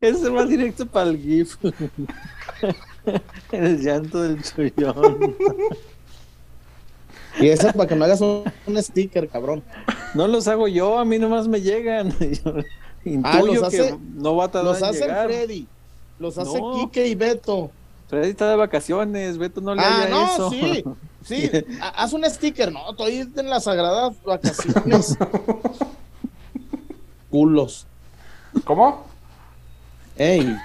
Ese es más directo para el GIF. el llanto del chullón. Y eso para que me hagas un, sticker, cabrón. No los hago yo, a mí nomás me llegan. *laughs* ah, los hace, no va a tardar Los hace Freddy, los hace no. y Beto. Freddy está de vacaciones, Beto no le ah, no, eso. sí, *laughs* sí, haz un sticker, no, estoy en las sagradas vacaciones. *laughs* Culos. ¿Cómo? Ey.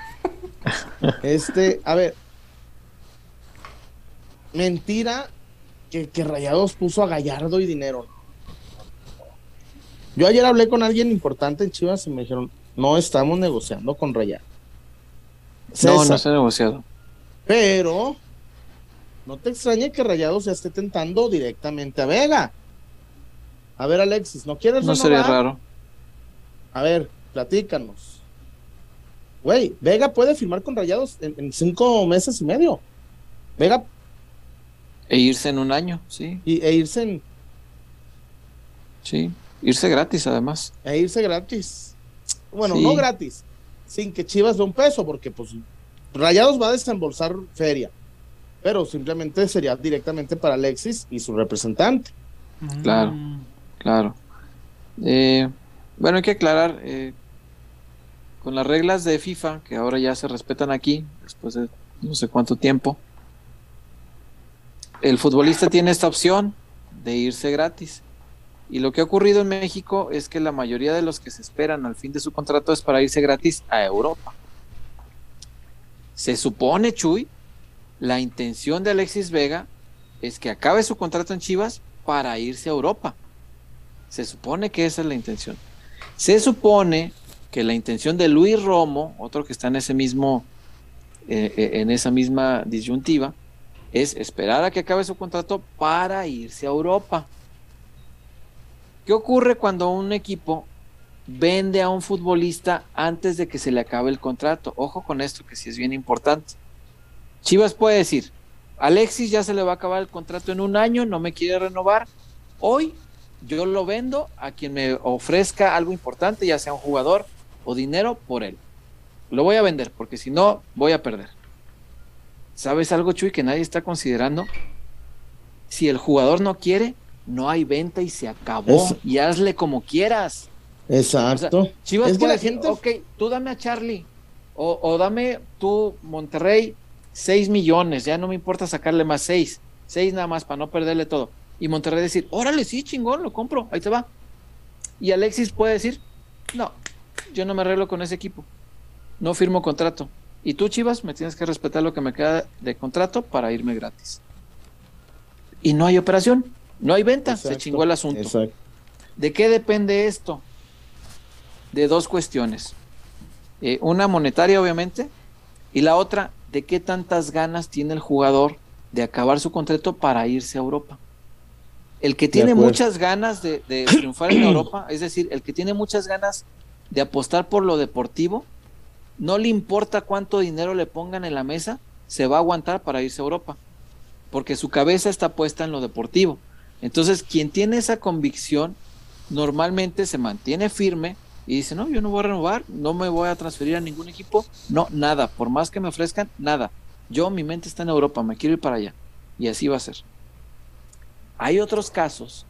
Este, a ver. Mentira que, que, Rayados puso a Gallardo y dinero. Yo ayer hablé con alguien importante en Chivas y me dijeron, no estamos negociando con Rayados. no, no se ha negociado. Pero no te extrañe que Rayados ya esté tentando directamente a Vega. A ver, Alexis, ¿no quieres No sería raro. A ver, platícanos. Güey, Vega puede firmar con Rayados en, cinco meses y medio. Vega. E irse en un año, sí. Y, e irse en. Sí, irse gratis además. E irse gratis. Bueno, no gratis, sin que Chivas dé un peso, porque pues Rayados va a desembolsar feria, pero simplemente sería directamente para Alexis y su representante. Claro, claro. Eh, bueno, hay que aclarar, eh, con las reglas de FIFA, que ahora ya se respetan aquí, después de no sé cuánto tiempo, el futbolista tiene esta opción de irse gratis. Y lo que ha ocurrido en México es que la mayoría de los que se esperan al fin de su contrato es para irse gratis a Europa. Se supone, Chuy, la intención de Alexis Vega es que acabe su contrato en Chivas para irse a Europa. Se supone que esa es la intención. Se supone que la intención de Luis Romo, otro que está en ese mismo, eh, eh, en esa misma disyuntiva, es esperar a que acabe su contrato para irse a Europa. ¿Qué ocurre cuando un equipo vende a un futbolista antes de que se le acabe el contrato? Ojo con esto, que sí es bien importante. Chivas puede decir, Alexis ya se le va a acabar el contrato en un año, no me quiere renovar. Hoy yo lo vendo a quien me ofrezca algo importante, ya sea un jugador o dinero por él. Lo voy a vender, porque si no, voy a perder. ¿Sabes algo, Chuy, que nadie está considerando? Si el jugador no quiere, no hay venta y se acabó. Y hazle como quieras. Exacto. Chivas es que la gente... ok, tú dame a Charlie. O, o dame tú, Monterrey, 6 millones. Ya no me importa sacarle más 6. 6 nada más para no perderle todo. Y Monterrey decir, órale, sí, chingón, lo compro, ahí te va. Y Alexis puede decir, no, yo no me arreglo con ese equipo. No firmo contrato. Y tú, Chivas, me tienes que respetar lo que me queda de contrato para irme gratis. Y no hay operación. No hay venta, se chingó el asunto. ¿De qué depende esto? De dos cuestiones. Eh, una monetaria, obviamente, y la otra, de qué tantas ganas tiene el jugador de acabar su contrato para irse a Europa. El que tiene muchas ganas de, de triunfar en Europa, es decir, el que tiene muchas ganas de apostar por lo deportivo, no le importa cuánto dinero le pongan en la mesa, se va a aguantar para irse a Europa, porque su cabeza está puesta en lo deportivo. Entonces, quien tiene esa convicción normalmente se mantiene firme y dice, no, yo no voy a renovar, no me voy a transferir a ningún equipo, no, nada, por más que me ofrezcan, nada. Yo, mi mente está en Europa, me quiero ir para allá. Y así va a ser. Hay otros casos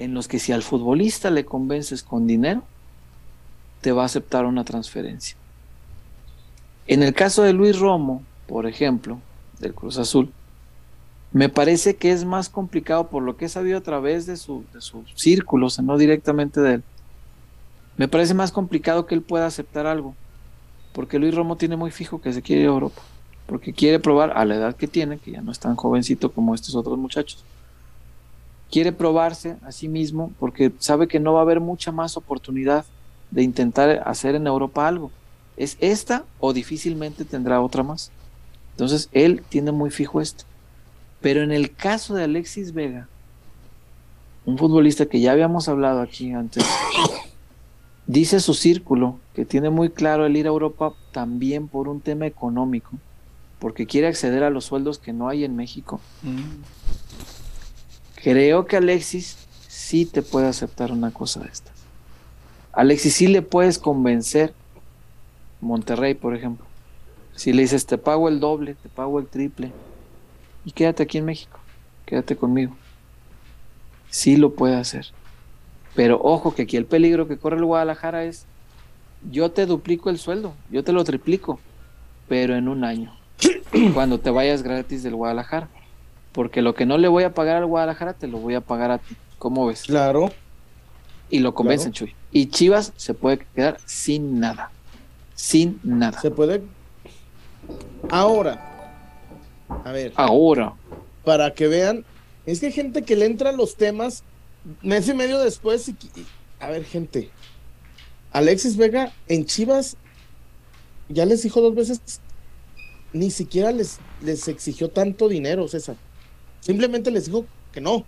en los que si al futbolista le convences con dinero, te va a aceptar una transferencia. En el caso de Luis Romo, por ejemplo, del Cruz Azul, me parece que es más complicado por lo que he sabido a través de, su, de sus círculos, no directamente de él. Me parece más complicado que él pueda aceptar algo, porque Luis Romo tiene muy fijo que se quiere ir a Europa, porque quiere probar a la edad que tiene, que ya no es tan jovencito como estos otros muchachos. Quiere probarse a sí mismo porque sabe que no va a haber mucha más oportunidad de intentar hacer en Europa algo. Es esta o difícilmente tendrá otra más. Entonces él tiene muy fijo esto. Pero en el caso de Alexis Vega, un futbolista que ya habíamos hablado aquí antes, *coughs* dice su círculo que tiene muy claro el ir a Europa también por un tema económico, porque quiere acceder a los sueldos que no hay en México. Mm. Creo que Alexis sí te puede aceptar una cosa de estas. Alexis sí le puedes convencer, Monterrey, por ejemplo. Si le dices, te pago el doble, te pago el triple, y quédate aquí en México, quédate conmigo. Sí lo puede hacer. Pero ojo que aquí el peligro que corre el Guadalajara es, yo te duplico el sueldo, yo te lo triplico, pero en un año, *clears throat* cuando te vayas gratis del Guadalajara. Porque lo que no le voy a pagar al Guadalajara, te lo voy a pagar a ti. ¿Cómo ves? Claro. Y lo convencen, Chuy. Y Chivas se puede quedar sin nada. Sin nada. Se puede. Ahora, a ver. Ahora. Para que vean, es que hay gente que le entra a los temas mes y medio después. Y, a ver, gente. Alexis Vega en Chivas ya les dijo dos veces, ni siquiera les, les exigió tanto dinero, César. Simplemente les dijo que no.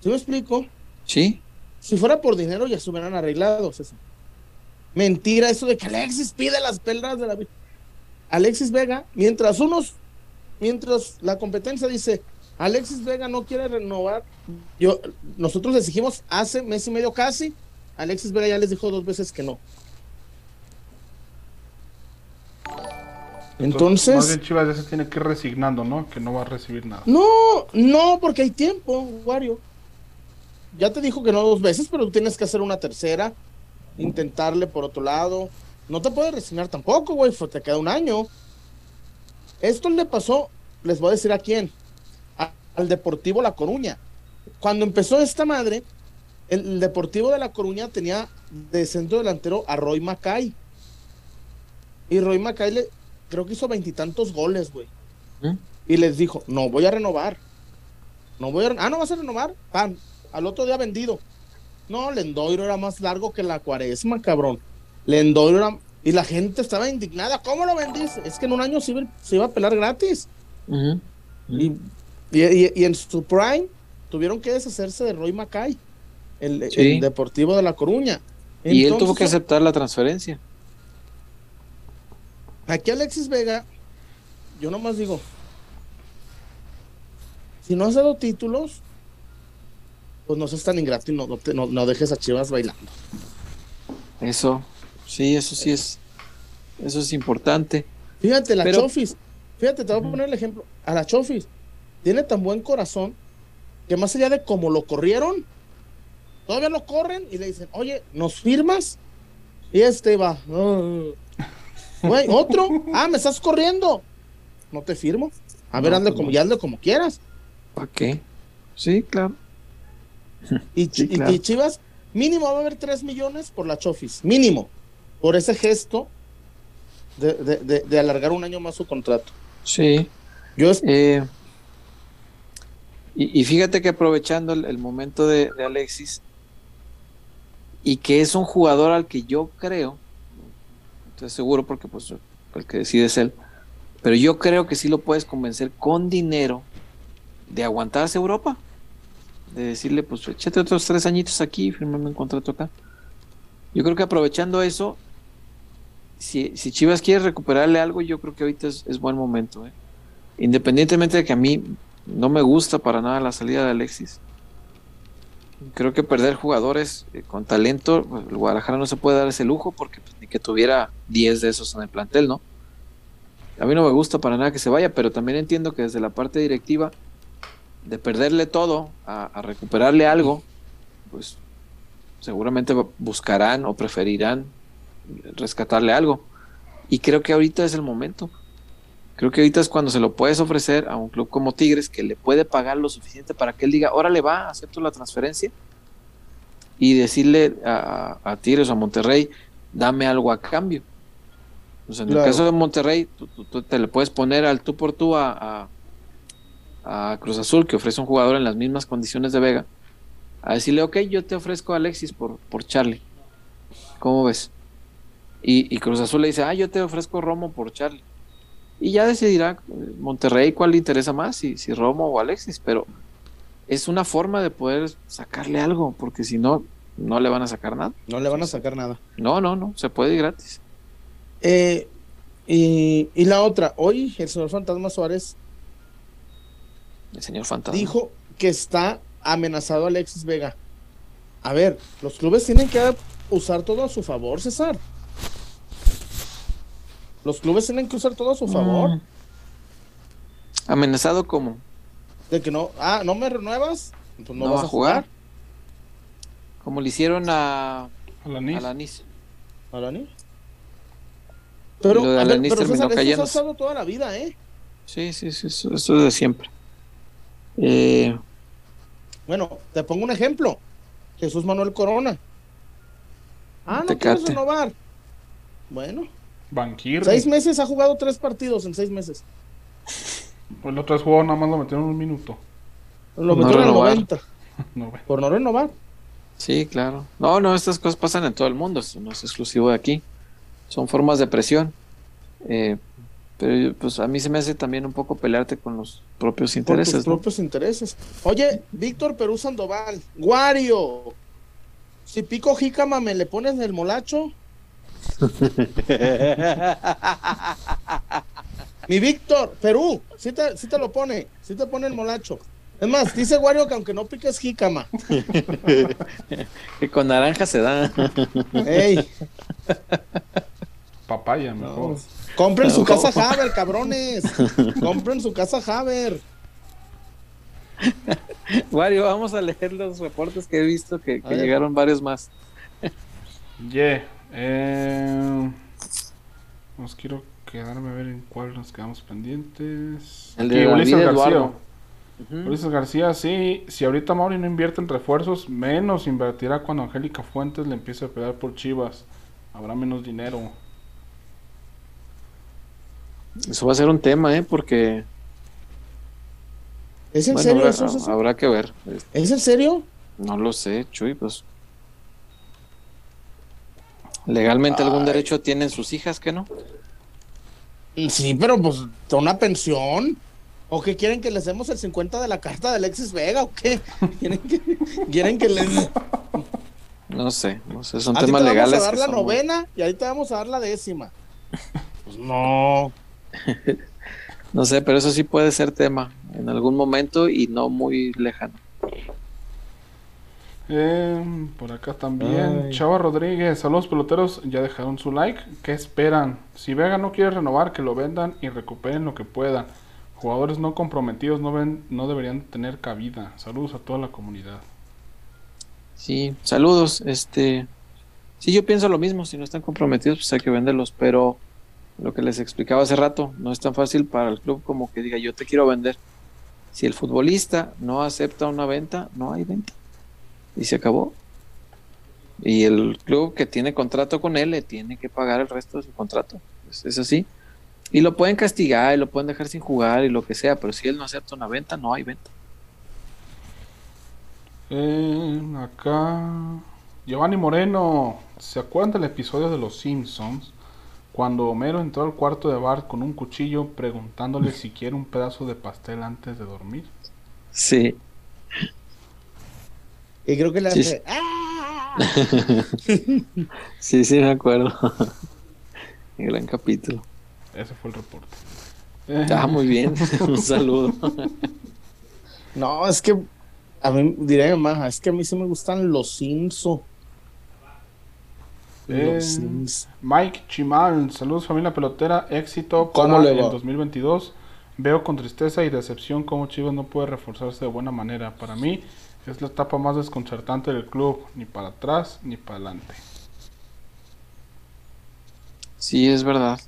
¿Sí me explico? Sí. Si fuera por dinero ya se hubieran arreglado, César. Mentira eso de que Alexis pide las perlas de la vida. Alexis Vega, mientras unos, mientras la competencia dice, Alexis Vega no quiere renovar, yo, nosotros les dijimos hace mes y medio casi, Alexis Vega ya les dijo dos veces que no. Entonces. Más Chivas ya se tiene que ir resignando, ¿no? Que no va a recibir nada. No, no, porque hay tiempo, Wario. Ya te dijo que no dos veces, pero tú tienes que hacer una tercera, intentarle por otro lado. No te puedes resignar tampoco, güey, te queda un año. Esto le pasó, les voy a decir a quién. A, al Deportivo La Coruña. Cuando empezó esta madre, el, Deportivo de La Coruña tenía de centro delantero a Roy Macay. Y Roy Macay le, creo que hizo veintitantos goles, güey. ¿Mm? Y les dijo, no voy a renovar. No voy a Ah, no vas a renovar. Pan. Al otro día vendido. No, Lendoiro era más largo que la cuaresma, cabrón. Lendoiro era. Y la gente estaba indignada. ¿Cómo lo vendiste? Es que en un año se iba, a pelar gratis. Y, en su prime tuvieron que deshacerse de Roy Macay, el, deportivo de La Coruña. y él tuvo que aceptar la transferencia. Aquí Alexis Vega, yo nomás digo, si no has dado títulos, pues no seas tan ingrato y no, dejes a Chivas bailando. Eso, sí, eso sí es, eso es importante. Fíjate, la Chofis, fíjate, te voy a poner el ejemplo, a la Chofis, tiene tan buen corazón que más allá de cómo lo corrieron, todavía lo corren y le dicen, oye, ¿nos firmas? Y este va, güey, otro, ah, me estás corriendo, no te firmo, a ver, ande pues como, ya como quieras. ¿Para qué? Sí, claro. Y, Chivas, mínimo va a haber 3 millones por la Chofis, mínimo, por ese gesto de, alargar un año más su contrato. Sí. Yo eh, y, fíjate que aprovechando el, momento de, Alexis, y que es un jugador al que yo creo, estoy seguro porque pues el que decide es él, pero yo creo que sí lo puedes convencer con dinero de aguantarse Europa de decirle, pues échate otros tres añitos aquí, firmame un contrato acá. Yo creo que aprovechando eso, si, si Chivas quiere recuperarle algo, yo creo que ahorita es, buen momento. ¿eh? Independientemente de que a mí no me gusta para nada la salida de Alexis. Creo que perder jugadores eh, con talento, pues, el Guadalajara no se puede dar ese lujo porque pues, ni que tuviera 10 de esos en el plantel, ¿no? A mí no me gusta para nada que se vaya, pero también entiendo que desde la parte directiva de perderle todo a, recuperarle algo, pues seguramente buscarán o preferirán rescatarle algo. Y creo que ahorita es el momento. Creo que ahorita es cuando se lo puedes ofrecer a un club como Tigres que le puede pagar lo suficiente para que él diga, órale va, acepto la transferencia. Y decirle a, Tigres o a Monterrey, dame algo a cambio. en el caso de Monterrey, tú, te le puedes poner al tú por tú a a Cruz Azul, que ofrece un jugador en las mismas condiciones de Vega, a decirle, ok, yo te ofrezco a Alexis por, por Charlie. ¿Cómo ves? Y, Cruz Azul le dice, ah, yo te ofrezco Romo por Charlie. Y ya decidirá eh, Monterrey cuál le interesa más, si, si Romo o Alexis, pero es una forma de poder sacarle algo, porque si no, no le van a sacar nada. No le van a sacar nada. No, no, no, se puede ir gratis. Eh, y, y, la otra, hoy el señor Fantasma Suárez el señor Fantasma. Dijo que está amenazado Alexis Vega. A ver, los clubes tienen que usar todo a su favor, César. Los clubes tienen que usar todo a su favor. Mm. ¿Amenazado cómo? De que no, ah, ¿no me renuevas? Pues no, vas a jugar. Como le hicieron a Alanis. Alanis. Pero, a ver, pero César, eso ha estado toda la vida, ¿eh? Sí, sí, sí, eso es de siempre. Eh, bueno, te pongo un ejemplo. Jesús Manuel Corona. Ah, no quieres renovar. Bueno. Banquir. Seis meses ha jugado tres partidos en seis meses. Pues los tres juegos nada más lo metieron un minuto. Lo metieron en el 90. *laughs* Por no renovar. Sí, claro. No, no, estas cosas pasan en todo el mundo. Esto no es exclusivo de aquí. Son formas de presión. Eh, pero pues a mí se me hace también un poco pelearte con los propios intereses. Con propios intereses. Oye, Víctor Perú Sandoval, Guario, si pico jícama, ¿me le pones el molacho? Mi Víctor, Perú, sí te, te lo pone, sí te pone el molacho. Es más, dice Wario que aunque no piques jícama. *laughs* que con naranja se da. Ey. Papaya, mejor. Compren su casa Haber, cabrones. Compren su casa Haber. *laughs* Wario, vamos a leer los reportes que he visto que, llegaron varios más. Yeah. Eh, nos quiero quedarme a ver en cuál nos quedamos pendientes. El de Ulises García. Ulises García, sí, si ahorita Mauri no invierte en refuerzos, menos invertirá cuando Angélica Fuentes le empiece a pegar por Chivas. Habrá menos dinero. Eso va a ser un tema, ¿eh? Porque... ¿Es en serio? Habrá, habrá que ver. ¿Es en serio? No lo sé, Chuy, pues... Legalmente algún derecho tienen sus hijas, ¿que no? Sí, pero pues una pensión. ¿O que quieren que les demos el 50 de la carta de Alexis Vega o qué? *laughs* ¿Quieren que, quieren que les... No sé, no sé, son temas legales. Vamos a dar la novena y ahí te vamos a dar la décima. Pues no. *laughs* no sé, pero eso sí puede ser tema en algún momento y no muy lejano. Eh, por acá también. Chava Rodríguez, saludos peloteros, ya dejaron su like. ¿Qué esperan? Si Vega no quiere renovar, que lo vendan y recuperen lo que puedan. Jugadores no comprometidos no, ven, no deberían tener cabida. Saludos a toda la comunidad. Sí, saludos. Este, sí, yo pienso lo mismo. Si no están comprometidos, pues hay que venderlos. Pero lo que les explicaba hace rato, no es tan fácil para el club como que diga yo te quiero vender. Si el futbolista no acepta una venta, no hay venta y se acabó. Y el club que tiene contrato con él le tiene que pagar el resto de su contrato. Es, así. Y lo pueden castigar y lo pueden dejar sin jugar y lo que sea, pero si él no acepta una venta, no hay venta. Eh, acá. Giovanni Moreno, ¿se acuerdan del episodio de Los Simpsons? Cuando Homero entró al cuarto de bar con un cuchillo preguntándole si quiere un pedazo de pastel antes de dormir. Sí. Y creo que le hace. ¡Ah! *laughs* sí, sí, me acuerdo. *laughs* Gran capítulo. Ese fue el reporte. Ah, muy bien. *laughs* Un saludo. No, es que a mí diré más, es que a mí sí me gustan los Simpsons. Eh, Mike Chimal, saludos familia pelotera, éxito para el 2022. Veo con tristeza y decepción cómo Chivas no puede reforzarse de buena manera. Para mí, es la etapa más desconcertante del club, ni para atrás ni para adelante. Sí, es verdad.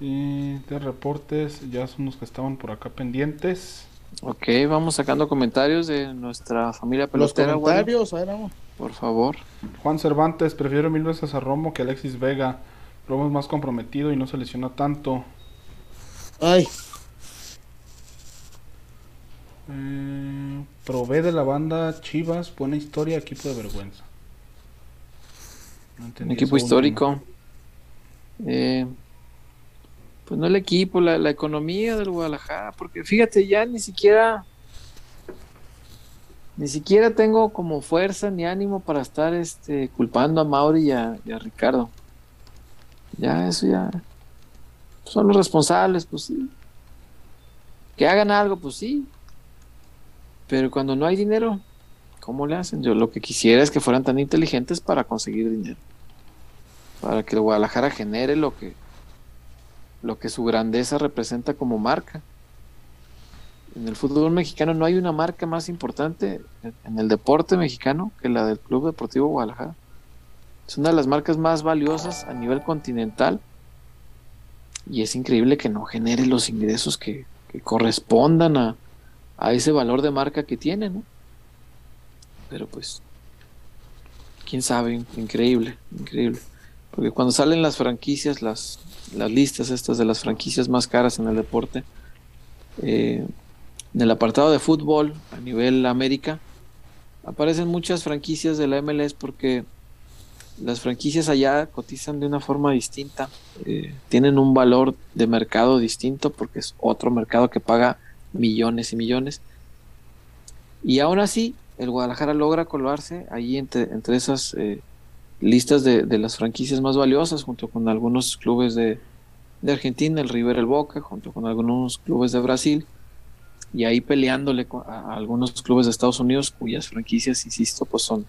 Y de reportes ya son los que estaban por acá pendientes. Ok, vamos sacando comentarios de nuestra familia pelotera. Los comentarios, por favor. Juan Cervantes, prefiero mil veces a Romo que Alexis Vega. Romo es más comprometido y no se lesiona tanto. Ay, eh, probé de la banda Chivas, buena historia, equipo de vergüenza. Un equipo histórico. Eh, pues no el equipo, la, la, economía del Guadalajara, porque fíjate, ya ni siquiera, ni siquiera tengo como fuerza ni ánimo para estar este, culpando a Mauri y a, y a Ricardo. Ya, eso ya. Son los responsables, pues sí. Que hagan algo, pues sí. Pero cuando no hay dinero, ¿cómo le hacen? Yo lo que quisiera es que fueran tan inteligentes para conseguir dinero. Para que el Guadalajara genere lo que, lo que su grandeza representa como marca. En el fútbol mexicano no hay una marca más importante en el deporte mexicano que la del Club Deportivo Guadalajara. Es una de las marcas más valiosas a nivel continental y es increíble que no genere los ingresos que correspondan a, a ese valor de marca que tiene, ¿no? Pero pues, quién sabe, increíble, increíble. Porque cuando salen las franquicias, las, las listas estas de las franquicias más caras en el deporte, eh, en el apartado de fútbol a nivel América, aparecen muchas franquicias de la MLS porque las franquicias allá cotizan de una forma distinta, eh, tienen un valor de mercado distinto porque es otro mercado que paga millones y millones. Y aún así, el Guadalajara logra colarse ahí entre, entre esas eh, listas de, las franquicias más valiosas, junto con algunos clubes de, Argentina, el River, el Boca, junto con algunos clubes de Brasil, y ahí peleándole a, algunos clubes de Estados Unidos, cuyas franquicias, insisto, pues son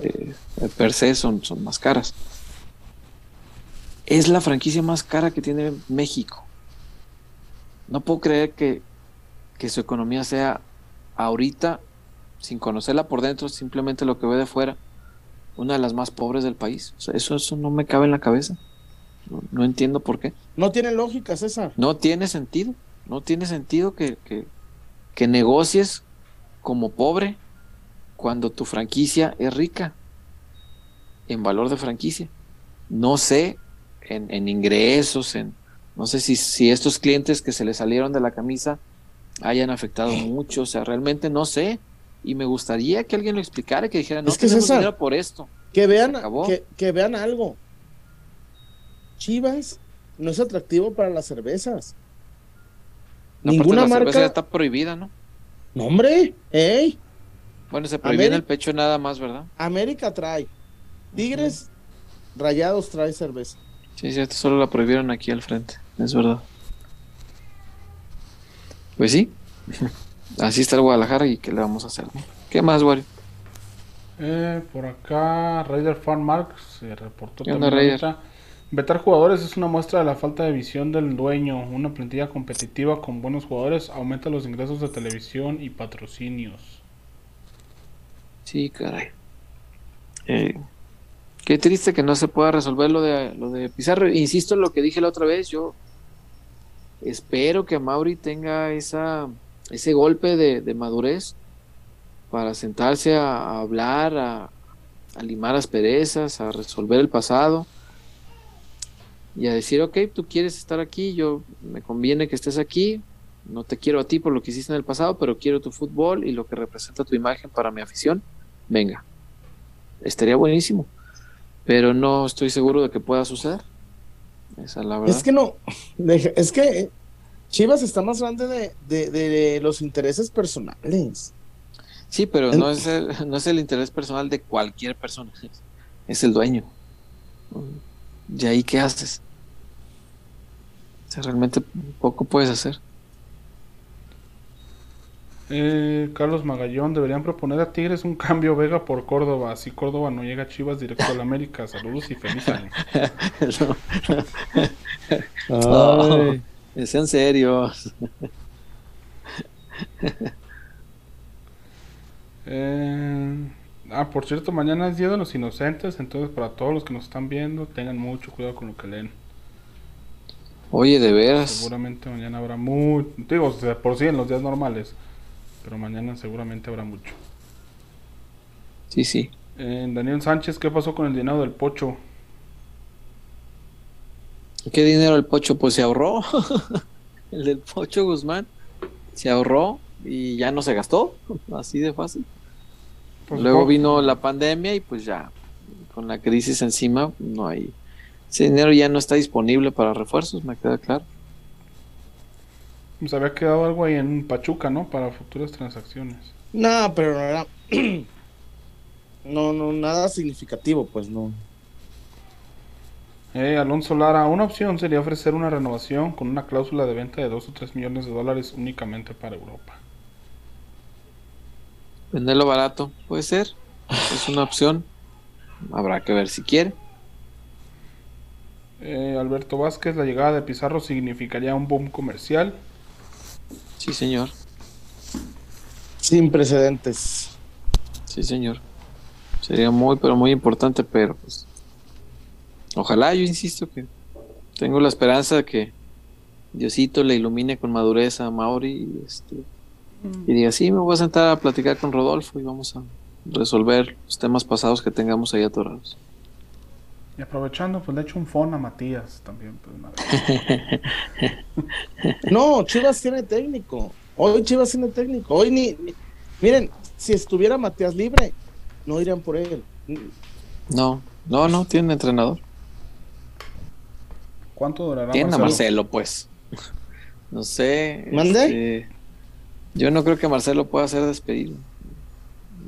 eh, per se son, son más caras. Es la franquicia más cara que tiene México. No puedo creer que, que su economía sea ahorita, sin conocerla por dentro, simplemente lo que ve de fuera, una de las más pobres del país. eso, eso no me cabe en la cabeza. No, entiendo por qué. No tiene lógica, César. No tiene sentido. No tiene sentido que, que, que negocies como pobre cuando tu franquicia es rica en valor de franquicia. No sé en, en ingresos, en no sé si, si estos clientes que se le salieron de la camisa hayan afectado mucho, o sea, realmente no sé. Y me gustaría que alguien lo explicara, que dijera, no, es que dinero por esto. Que vean, que, que, vean algo. Chivas no es atractivo para las cervezas. Ninguna marca cerveza está prohibida, ¿no? No, hombre, ey. Bueno, se prohíbe el pecho nada más, ¿verdad? América trae. Tigres, Rayados trae cerveza. Sí, cierto, solo la prohibieron aquí al frente, es verdad. Pues sí, *laughs* así está el Guadalajara y qué le vamos a hacer. ¿Qué más, Wario? Eh, por acá, Raider Farm Marks se reportó también. Vetar jugadores es una muestra de la falta de visión del dueño. Una plantilla competitiva con buenos jugadores aumenta los ingresos de televisión y patrocinios. Sí, caray. Eh, qué triste que no se pueda resolver lo de, lo de Pizarro. Insisto en lo que dije la otra vez. Yo espero que Mauri tenga esa, ese golpe de, madurez para sentarse a, hablar, a, a limar asperezas, a resolver el pasado y a decir, ok, tú quieres estar aquí, yo me conviene que estés aquí, no te quiero a ti por lo que hiciste en el pasado, pero quiero tu fútbol y lo que representa tu imagen para mi afición, venga, estaría buenísimo, pero no estoy seguro de que pueda suceder. Esa es la verdad. *laughs* Es que no, es que Chivas está más grande de, los intereses personales. Sí, pero no es, el, *laughs* no es el interés personal de cualquier persona, *laughs* es el dueño. ¿Y ahí qué haces? realmente poco puedes hacer. Eh, Carlos Magallón, deberían proponer a Tigres un cambio Vega por Córdoba. Así Córdoba no llega a Chivas directo a la América. Saludos y feliz año. *laughs* sean serios. Eh, ah, por cierto, mañana es Día de los Inocentes. Entonces, para todos los que nos están viendo, tengan mucho cuidado con lo que leen. Oye, de veras. Seguramente mañana habrá mucho. Digo, por sí en los días normales. Pero mañana seguramente habrá mucho. Sí, sí. Eh, Daniel Sánchez, ¿qué pasó con el dinero del pocho? ¿Qué dinero el pocho? Pues se ahorró. *laughs* el del pocho Guzmán se ahorró y ya no se gastó. *laughs* Así de fácil. Pues Luego vino la pandemia y pues ya, con la crisis encima, no hay ese dinero ya no está disponible para refuerzos, me queda claro. Se había quedado algo ahí en Pachuca, ¿no? Para futuras transacciones. No, pero no era. *clears throat* no, no, nada significativo, pues no. Eh, Alonso Lara, una opción sería ofrecer una renovación con una cláusula de venta de 2 o 3 millones de dólares únicamente para Europa. Venderlo barato, puede ser. Es una opción. Habrá que ver si quiere. Eh, Alberto Vázquez, la llegada de Pizarro significaría un boom comercial. Sí, señor. Sin precedentes. Sí, señor. Sería muy, pero muy importante, pero pues. Ojalá, yo insisto que tengo la esperanza de que Diosito le ilumine con madurez a Mauri y, este, y diga, sí, me voy a sentar a platicar con Rodolfo y vamos a resolver los temas pasados que tengamos ahí atorados. Y aprovechando, pues le echo un phone a Matías también. Pues, *laughs* no, Chivas tiene técnico. Hoy Chivas tiene técnico. Hoy ni, Miren, si estuviera Matías libre, no irían por él. No, no, no, tiene entrenador. ¿Cuánto durará? Tiene Marcelo? a Marcelo, pues. No sé. ¿Mande? Este, yo no creo que Marcelo pueda ser despedido.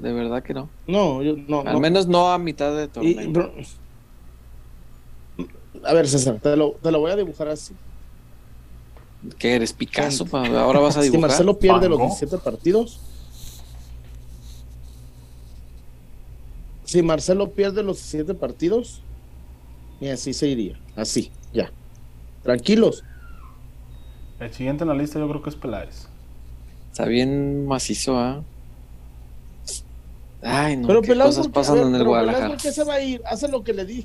De verdad que no. No, yo no. Al menos no a mitad de torneo. A ver, César, te lo, voy a dibujar así. ¿Qué eres, Picasso? Ahora vas a *laughs* dibujar. Si Marcelo pierde los 17 partidos. Si Marcelo pierde los 17 partidos, y así se iría. Así. Tranquilos. El siguiente en la lista yo creo que es Peláez. Está bien macizo, ¿ah? Ay, no, pero ¿qué pasan en el Guadalajara? ¿Por qué se va a ir? Hace lo que le di.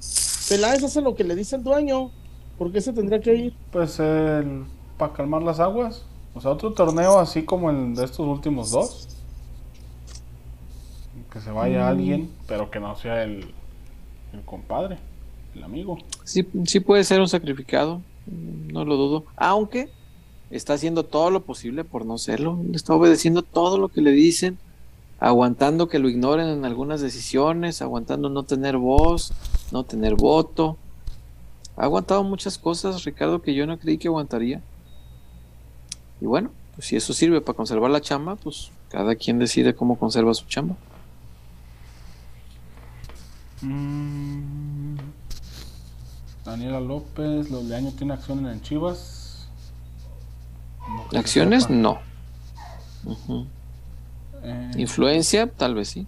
Peláez hace lo que le dice el dueño. ¿Por qué se tendría que ir? Pues el, para calmar las aguas. O sea, otro torneo así como el de estos últimos dos. Que se vaya mm. alguien, pero que no sea el, el compadre, el amigo. Sí, sí puede ser un sacrificado, no lo dudo. Aunque está haciendo todo lo posible por no serlo. Está obedeciendo todo lo que le dicen, aguantando que lo ignoren en algunas decisiones, aguantando no tener voz, no tener voto. Ha aguantado muchas cosas, Ricardo, que yo no creí que aguantaría. Y bueno, pues si eso sirve para conservar la chamba, pues cada quien decide cómo conserva su chamba. Mm. Daniela López, los de año tiene acciones en Chivas. acciones no. Eh, Influencia, tal vez sí.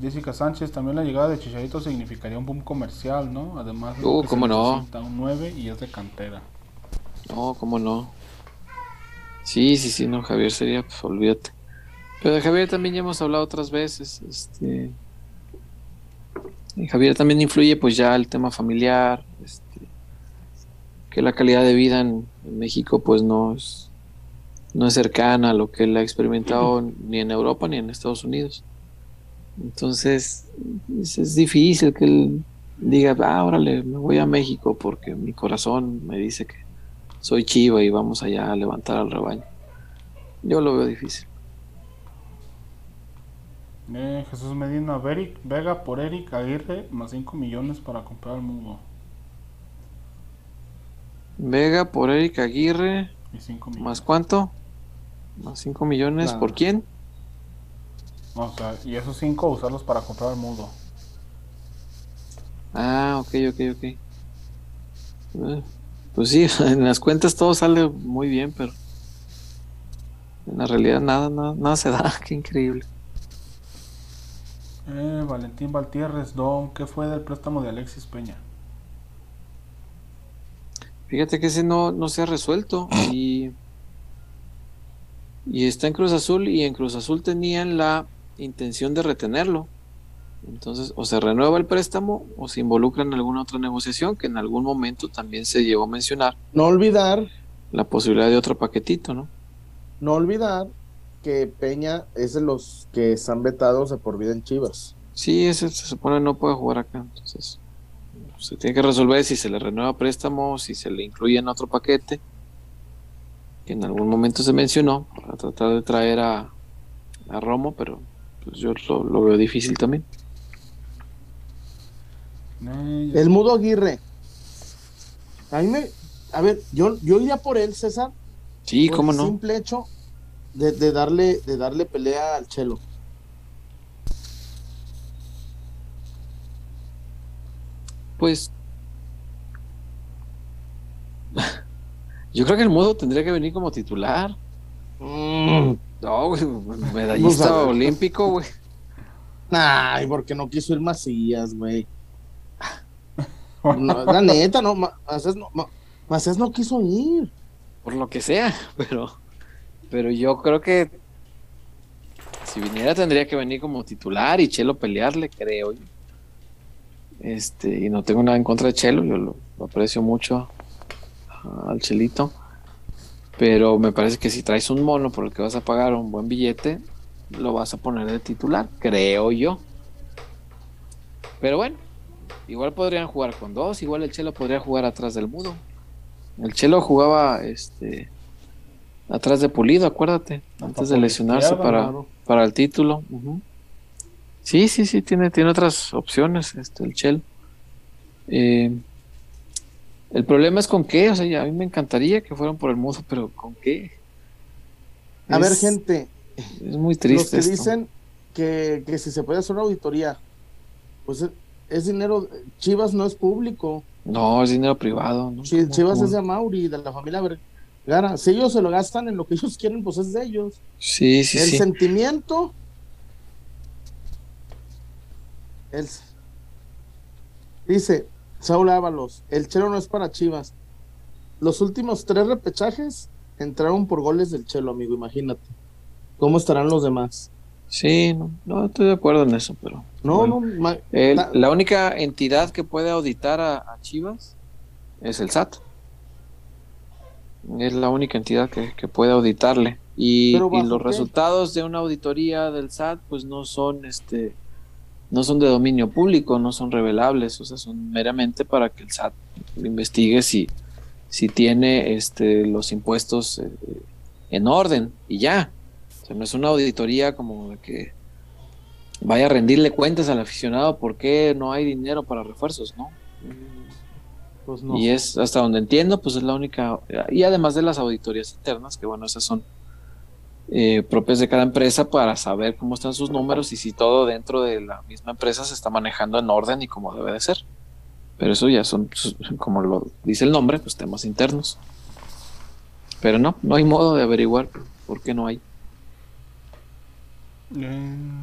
Jessica Sánchez, también la llegada de Chicharito significaría un boom comercial, ¿no? Además, de uh, cómo no. un 9 y es de cantera. No, cómo no. Sí, sí, sí, no, Javier sería, pues olvídate. Pero de Javier también ya hemos hablado otras veces. Este. Javier también influye, pues ya el tema familiar, este, que la calidad de vida en, México, pues no es, no es cercana a lo que él ha experimentado ni en Europa ni en Estados Unidos. Entonces, es, difícil que él diga, ah, órale, me voy a México porque mi corazón me dice que soy chiva y vamos allá a levantar al rebaño. Yo lo veo difícil. Eh, Jesús Medina Vega por Eric Aguirre más 5 millones para comprar el mundo. Vega por Eric Aguirre. Y ¿Más cuánto? Más 5 millones. ¿Por quién? o sea, y esos 5 usarlos para comprar el mundo. Ah, ok, ok, ok. Eh, pues sí, *laughs* en las cuentas todo sale muy bien, pero en la realidad nada, nada, nada se da. *laughs* Qué increíble. Eh, Valentín Valtierres, Don, ¿qué fue del préstamo de Alexis Peña? Fíjate que ese no, no se ha resuelto y, y está en Cruz Azul y en Cruz Azul tenían la intención de retenerlo. Entonces, o se renueva el préstamo o se involucra en alguna otra negociación que en algún momento también se llegó a mencionar. No olvidar la posibilidad de otro paquetito, ¿no? No olvidar que Peña es de los que están vetados de por vida en Chivas. Sí, ese se supone no puede jugar acá, entonces se tiene que resolver si se le renueva préstamo, si se le incluye en otro paquete, que en algún momento se mencionó, para tratar de traer a, a Romo, pero pues yo lo, veo difícil también. El mudo Aguirre. A mí me. A ver, yo, yo iría por él, César. Sí, cómo no. simple hecho de, darle, de darle pelea al Chelo. Pues *laughs* yo creo que el modo tendría que venir como titular. Mm. No, güey, medallista olímpico, güey. Ay, porque no quiso ir Macías, güey. *laughs* la neta, no, Macías no, Macías no quiso ir. Por lo que sea, pero pero yo creo que si viniera tendría que venir como titular y Chelo pelearle, creo. Este, y no tengo nada en contra de Chelo, yo lo, aprecio mucho al Chelito. Pero me parece que si traes un mono por el que vas a pagar un buen billete, lo vas a poner de titular, creo yo. Pero bueno, igual podrían jugar con dos, igual el Chelo podría jugar atrás del mudo. El Chelo jugaba este atrás de Pulido, acuérdate, antes de lesionarse para, para el título. Sí, sí, sí, tiene, tiene otras opciones, este, el Chel. Eh, el problema es con qué, o sea, a mí me encantaría que fueran por el mudo, pero ¿con qué? A ver, gente. Es muy triste. Los que dicen que, que, si se puede hacer una auditoría, pues es, dinero, Chivas no es público. No, es dinero privado. Chivas es de Mauri, de la familia si ellos se lo gastan en lo que *laughs* ellos quieren, pues es de ellos. Sí, sí, el sentimiento. dice Saúl Ábalos: el Chelo no es para Chivas. Los últimos tres repechajes entraron por goles del Chelo, amigo, imagínate. ¿Cómo estarán los demás? Sí, no, no estoy de acuerdo en eso, pero. No, no. la única entidad que puede auditar a, Chivas es el SAT. Es la única entidad que, puede auditarle. Y, los resultados de una auditoría del SAT, pues no son este no son de dominio público, no son revelables, o sea, son meramente para que el SAT investigue si, si tiene este, los impuestos eh, en orden y ya. O sea, no es una auditoría como de que vaya a rendirle cuentas al aficionado por qué no hay dinero para refuerzos, ¿no? Pues no. Y es hasta donde entiendo, pues es la única. Y además de las auditorías internas, que bueno, esas son eh, propias de cada empresa para saber cómo están sus números y si todo dentro de la misma empresa se está manejando en orden y como debe de ser. Pero eso ya son, pues, como lo dice el nombre, pues temas internos. Pero no, no hay modo de averiguar por qué no hay. Eh,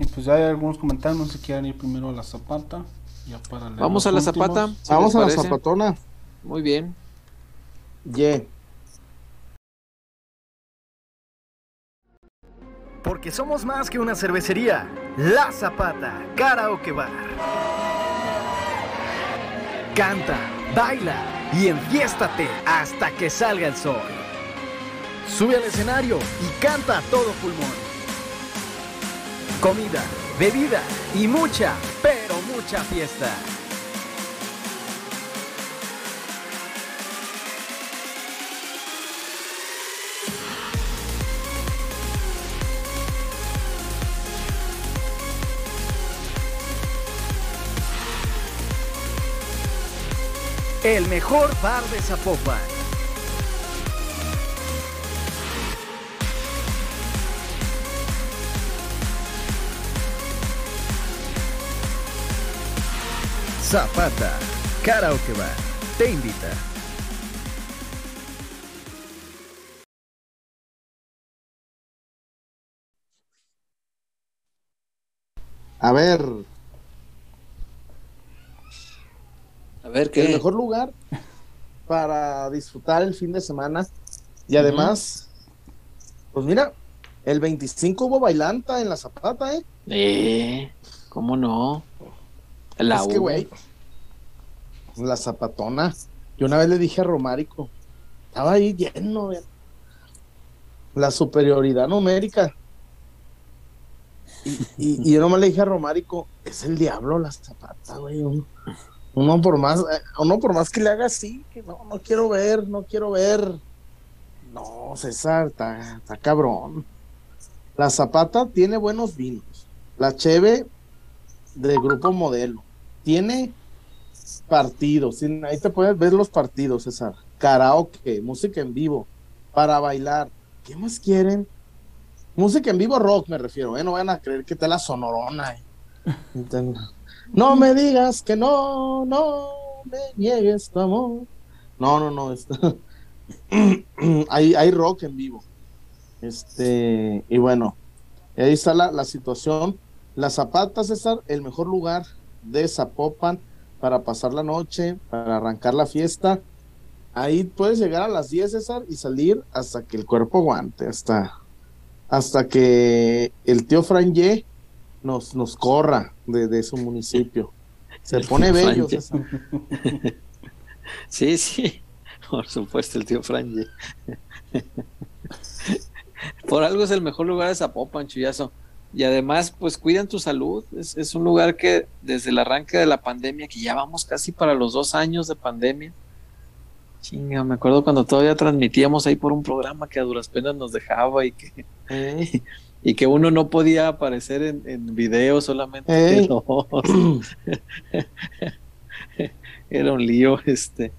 y pues ya hay algunos comentarios, no sé si quieren ir primero a la zapata. Ya para Vamos a la zapata. Vamos a la zapatona. Muy bien. Yeah. Porque somos más que una cervecería. La Zapata, Karaoke Bar. Canta, baila y enfiéstate hasta que salga el sol. Sube al escenario y canta a todo pulmón. Comida, bebida y mucha, pero mucha fiesta. El mejor bar de Zapopan. Zapata, Karaoke Bar, te invita. A ver, A ver qué. El mejor lugar para disfrutar el fin de semana. Y además, pues mira, el 25 hubo bailanta en la zapata, ¿eh? Eh, ¿cómo no? La es que, güey, la zapatona. Yo una vez le dije a Romárico, estaba ahí lleno. La superioridad numérica. Y, y, yo nomás le dije a Romárico, es el diablo la zapata, güey. Uno por más, eh, uno por más que le haga así, que no, no quiero ver, no quiero ver. No, César, está, cabrón. La Zapata tiene buenos vinos. La Cheve de Grupo Modelo. Tiene partidos. Ahí te puedes ver los partidos, César. Karaoke, música en vivo, para bailar. ¿Qué más quieren? Música en vivo rock, me refiero, ¿eh? No van a creer que te la sonorona. Eh. *laughs* No me digas que no, no me niegues tu amor. No, no, no. Está... *laughs* hay, hay rock en vivo. Este, y bueno, ahí está la, la situación. La Zapata, César, el mejor lugar de Zapopan para pasar la noche, para arrancar la fiesta. Ahí puedes llegar a las 10, César, y salir hasta que el cuerpo aguante, hasta, hasta que el tío Franje nos, nos corra de, su municipio. Se *laughs* pone bello. *laughs* sí, sí, por supuesto, el tío Franje. *laughs* por algo es el mejor lugar de Zapopan, Chuyazo. Y además, pues cuidan tu salud. Es, es, un lugar que desde el arranque de la pandemia, que ya vamos casi para los dos años de pandemia. Chinga, me acuerdo cuando todavía transmitíamos ahí por un programa que a duras penas nos dejaba y que, eh y que uno no podía aparecer en, en video solamente *clears throat* era un lío este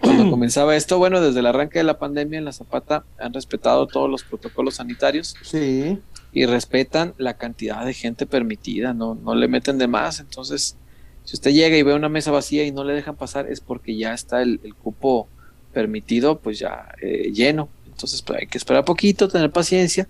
cuando *clears throat* comenzaba esto bueno desde el arranque de la pandemia en la Zapata han respetado todos los protocolos sanitarios sí y respetan la cantidad de gente permitida no no le meten de más entonces si usted llega y ve una mesa vacía y no le dejan pasar es porque ya está el, cupo permitido pues ya eh, lleno entonces pues, hay que esperar poquito tener paciencia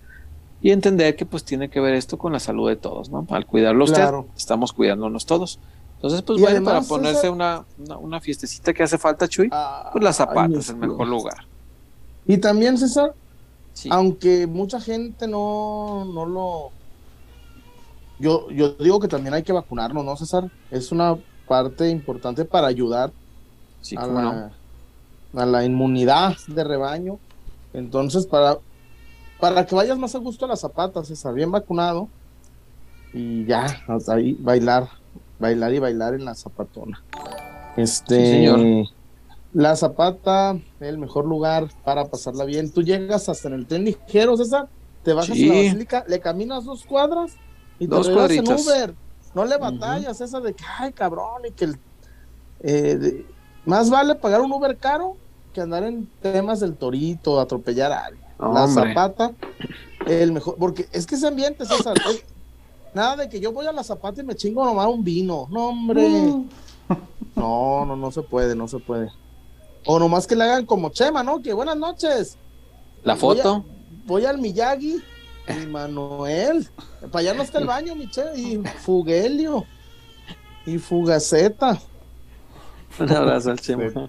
y entender que pues tiene que ver esto con la salud de todos, ¿no? Al cuidarlo usted, estamos cuidándonos todos. Entonces, pues bueno, para ponerse una, una, fiestecita que hace falta, Chuy, pues la Zapata es el mejor lugar. Y también, César, Aunque mucha gente no, no lo... Yo, yo digo que también hay que vacunarnos, ¿no, César? Es una parte importante para ayudar a, la, a la inmunidad de rebaño. Entonces, para, para que vayas más a gusto a las zapatas, César, bien vacunado, y ya, hasta ahí bailar, bailar y bailar en la zapatona. Este, la Zapata, el mejor lugar para pasarla bien. Tú llegas hasta en el tren ligero, César, te bajas a la basílica, le caminas dos cuadras y te regresas en Uber. No le batallas esa de que, ay, cabrón, y que el, eh, más vale pagar un Uber caro que andar en temas del torito, atropellar a alguien. la Zapata, el mejor, porque es que ese ambiente, César, *coughs* nada de que yo voy a la Zapata y me chingo nomás un vino. No, hombre. Mm. No, no, no se puede, no se puede. O nomás que le hagan como Chema, ¿no? Que buenas noches. La foto. Voy, al Miyagi y Manuel. Para allá no está el *laughs* baño, Michelle. Y Fugelio. Y Fugaceta. Un abrazo al Chema.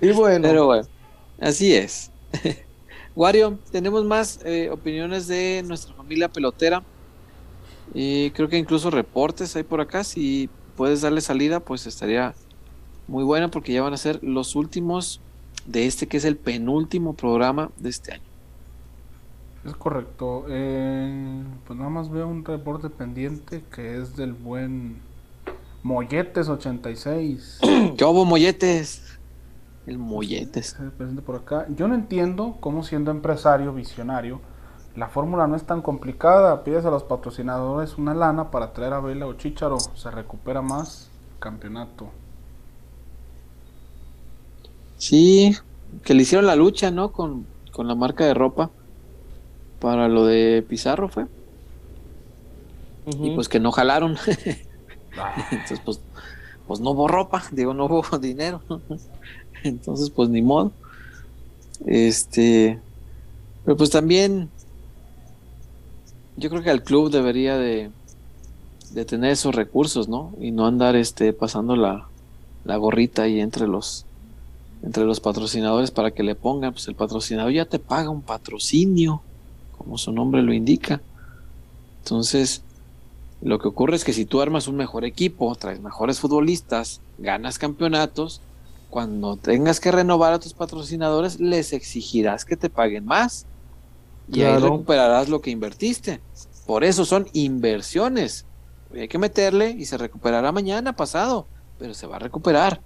y bueno. Pero bueno, así es. Wario, tenemos más eh, opiniones de nuestra familia pelotera. Y creo que incluso reportes hay por acá. Si puedes darle salida, pues estaría muy buena porque ya van a ser los últimos de este que es el penúltimo programa de este año. Es correcto. Eh, pues nada más veo un reporte pendiente que es del buen Molletes 86. ¿Qué *clears throat* hubo Molletes? El Molletes. Presente por acá. Yo no entiendo cómo siendo empresario visionario la fórmula no es tan complicada. Pides a los patrocinadores una lana para traer a Vela o Chicharo. Se recupera más campeonato. Sí, que le hicieron la lucha, ¿no? Con, la marca de ropa para lo de Pizarro fue. Y pues que no jalaron. *laughs* Ah. Entonces, pues, pues no hubo ropa, *laughs* digo, no hubo *laughs* dinero. Entonces, pues ni modo. Este, pero pues también yo creo que el club debería de, de tener esos recursos, ¿no? Y no andar este pasando la, la gorrita ahí entre los entre los patrocinadores para que le pongan, pues el patrocinador ya te paga un patrocinio, como su nombre lo indica. Entonces, lo que ocurre es que si tú armas un mejor equipo, traes mejores futbolistas, ganas campeonatos, cuando tengas que renovar a tus patrocinadores, les exigirás que te paguen más. Y ahí recuperarás lo que invertiste. Por eso son inversiones. Hay que meterle y se recuperará mañana, pasado, pero se va a recuperar.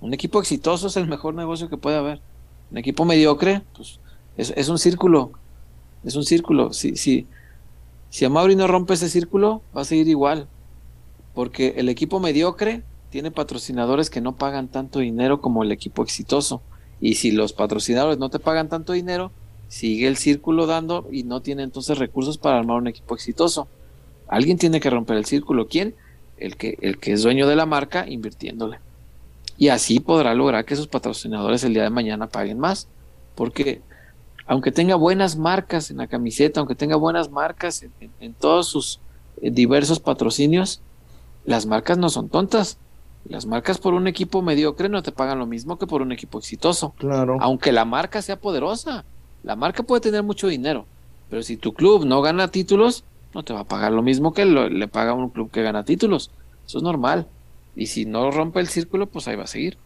Un equipo exitoso es el mejor negocio que puede haber. Un equipo mediocre, pues es, un círculo. Es un círculo. Si, si, si a Mauri no rompe ese círculo, va a seguir igual. Porque el equipo mediocre tiene patrocinadores que no pagan tanto dinero como el equipo exitoso. Y si los patrocinadores no te pagan tanto dinero, sigue el círculo dando y no tiene entonces recursos para armar un equipo exitoso. Alguien tiene que romper el círculo. ¿Quién? El que, el que es dueño de la marca invirtiéndole. Y así podrá lograr que sus patrocinadores el día de mañana paguen más. Porque aunque tenga buenas marcas en la camiseta, aunque tenga buenas marcas en, todos sus eh, diversos patrocinios, las marcas no son tontas. Las marcas por un equipo mediocre no te pagan lo mismo que por un equipo exitoso. Claro. Aunque la marca sea poderosa. La marca puede tener mucho dinero, pero si tu club no gana títulos, no te va a pagar lo mismo que le paga un club que gana títulos. Eso es normal. Y si no rompe el círculo, pues ahí va a seguir.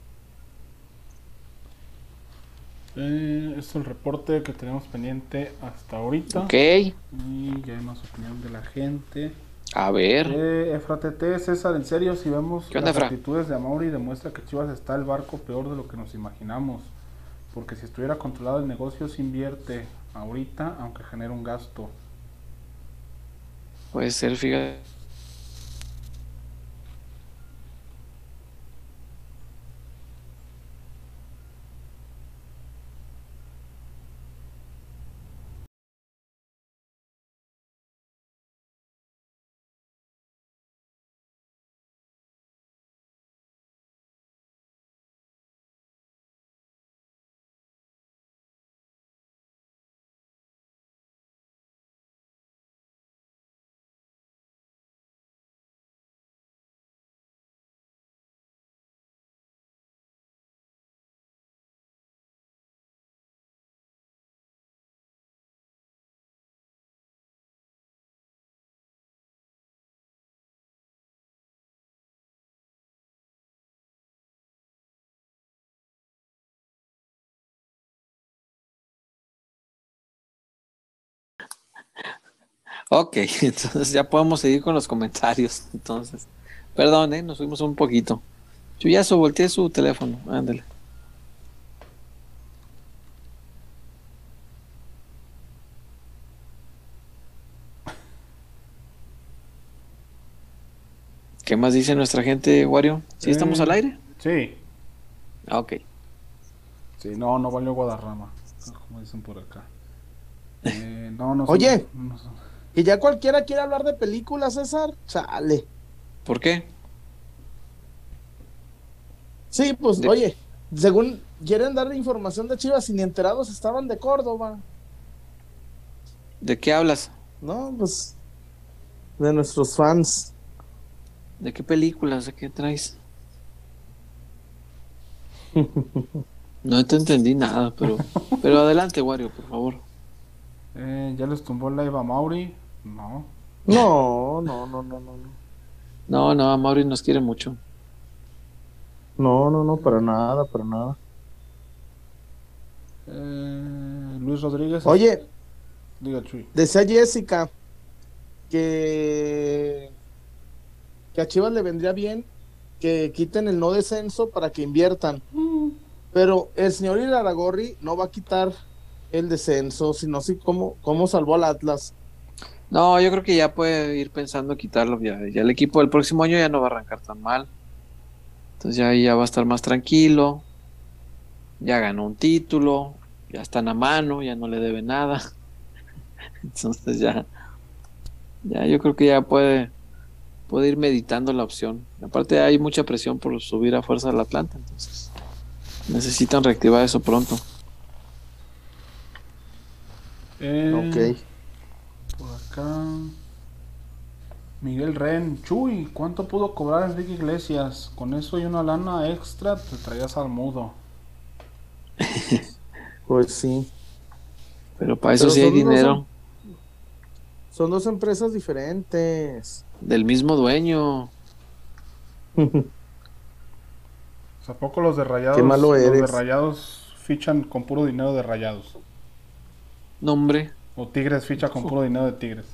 Eh, es el reporte que tenemos pendiente hasta ahorita. Ok. Y ya hay más opinión de la gente. A ver. Eh, Efratete, César, en serio, si vemos las actitudes de Amaury, demuestra que Chivas está el barco peor de lo que nos imaginamos. Porque si estuviera controlado el negocio, se invierte ahorita, aunque genera un gasto. Puede ser, fíjate. Ok, *laughs* entonces ya podemos seguir con los comentarios. Entonces, perdón, ¿eh? nos fuimos un poquito. Chuyazo, volteé su teléfono, ándale. ¿Qué más dice nuestra gente, Wario? ¿Sí estamos al aire? Sí. Ah, ok. Sí, no, no valió Guadarrama, como dicen por acá. Eh, no, no Oye, y ya cualquiera quiere hablar de películas, César, chale. ¿Por qué? Sí, pues, oye, según quieren dar información de Chivas, y ni enterados estaban de Córdoba. ¿De qué hablas? No, pues, de nuestros fans. ¿De qué películas? ¿De qué traes? *laughs* no te entendí nada, pero, pero adelante, Wario, por favor. Eh, ¿Ya les tumbó la Eva Mauri? No. No, no, no, no, no. No, no, a Mauri nos quiere mucho. No, no, no, para nada, para nada. Eh, Luis Rodríguez. Oye, Diga, Chuy. decía Jessica que que a Chivas le vendría bien que quiten el no descenso para que inviertan. Pero el señor Iraragorri no va a quitar el descenso, sino así como, como salvó al Atlas. No, yo creo que ya puede ir pensando quitarlo. Ya, ya el equipo del próximo año ya no va a arrancar tan mal. Entonces ya, ya va a estar más tranquilo. Ya ganó un título. Ya están a mano, ya no le debe nada. *laughs* Entonces ya, ya yo creo que ya puede puede ir meditando la opción. Aparte hay mucha presión por subir a fuerza al Atlanta, entonces necesitan reactivar eso pronto. Eh, ok. Acá. Miguel Ren, Chuy, ¿cuánto pudo cobrar Enrique Iglesias? Con eso y una lana extra te traías al mudo. *laughs* pues sí. Pero para eso sí hay dinero. son dos empresas diferentes. Del mismo dueño. *laughs* ¿A poco los de Rayados, los de Rayados fichan con puro dinero de Rayados? Nombre. ¿O Tigres ficha con puro dinero de Tigres?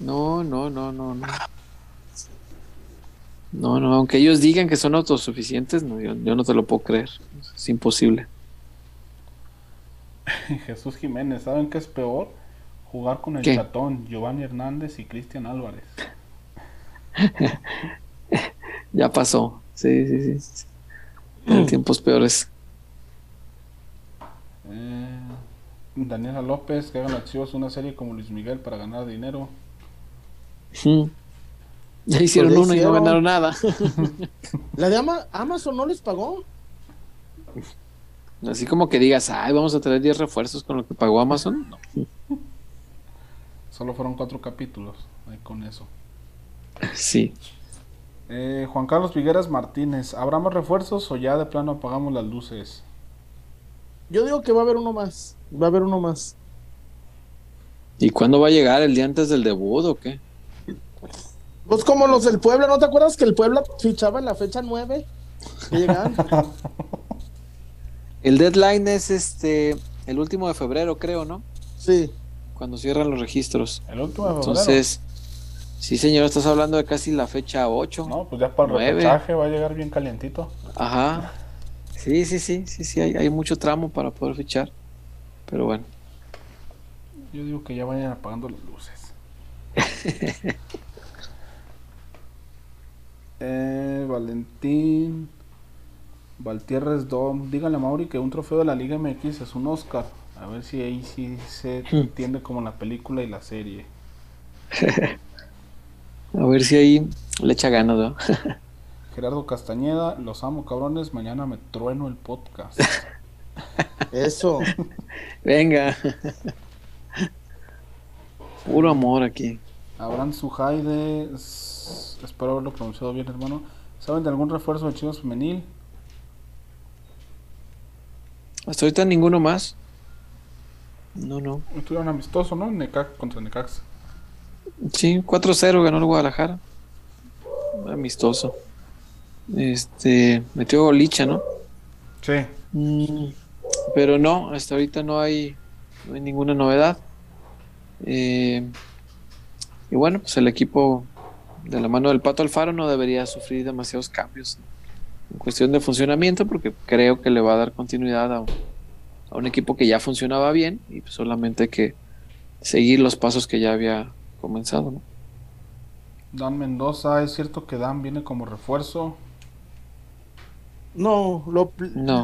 No, no, no, no, no. No, no, aunque ellos digan que son autosuficientes, no, yo, yo no te lo puedo creer. Es imposible. *laughs* Jesús Jiménez, ¿saben qué es peor? Jugar con el chatón, Giovanni Hernández y Cristian Álvarez. *laughs* ya pasó. Sí, sí, sí. En *clears throat* tiempos peores. Eh, Daniela López, que hagan chivas una serie como Luis Miguel para ganar dinero. Ya hicieron pues uno y no ganaron nada. *laughs* ¿La de Amazon no les pagó? Así como que digas, ay, vamos a tener 10 refuerzos con lo que pagó Amazon. Solo fueron cuatro capítulos con eso. Sí. Eh, Juan Carlos Vigueras Martínez, ¿habrá más refuerzos o ya de plano apagamos las luces? Yo digo que va a haber uno más. Va a haber uno más. ¿Y cuándo va a llegar? ¿El día antes del debut o qué? Pues como los del Puebla, ¿no te acuerdas que el Puebla fichaba en la fecha 9? *laughs* el deadline es este el último de febrero, creo, ¿no? Sí. Cuando cierran los registros. El último de febrero. Entonces, Sí, señor, estás hablando de casi la fecha 8. No, pues ya para el repechaje va a llegar bien calientito. Ajá. Sí, sí, sí, sí, sí, hay, hay mucho tramo para poder fichar. Pero bueno. Yo digo que ya vayan apagando las luces. *laughs* eh, Valentín. Valtierres Dom. Dígale a Mauri que un trofeo de la Liga MX es un Oscar. A ver si ahí sí se *laughs* hmm. entiende como la película y la serie. *laughs* A ver si ahí le echa ganas, ¿no? Gerardo Castañeda, los amo cabrones, mañana me trueno el podcast. *laughs* Eso. Venga. Puro amor aquí. Abraham Sujaide, espero haberlo pronunciado bien, hermano. ¿Saben de algún refuerzo de Chivas femenil? Hasta ahorita ninguno más. No, no. Estuvieron amistoso, ¿no? Necax contra Necax. Sí, 4-0 ganó el Guadalajara. Amistoso. Este, metió golicha, ¿no? Sí. Mm, pero no, hasta ahorita no hay, no hay ninguna novedad. Eh, Y bueno, pues el equipo de la mano del Pato Alfaro no debería sufrir demasiados cambios en cuestión de funcionamiento, porque creo que le va a dar continuidad a un, equipo que ya funcionaba bien y pues solamente que seguir los pasos que ya había comenzado. ¿no? Dan Mendoza, ¿es cierto que Dan viene como refuerzo? No, lo,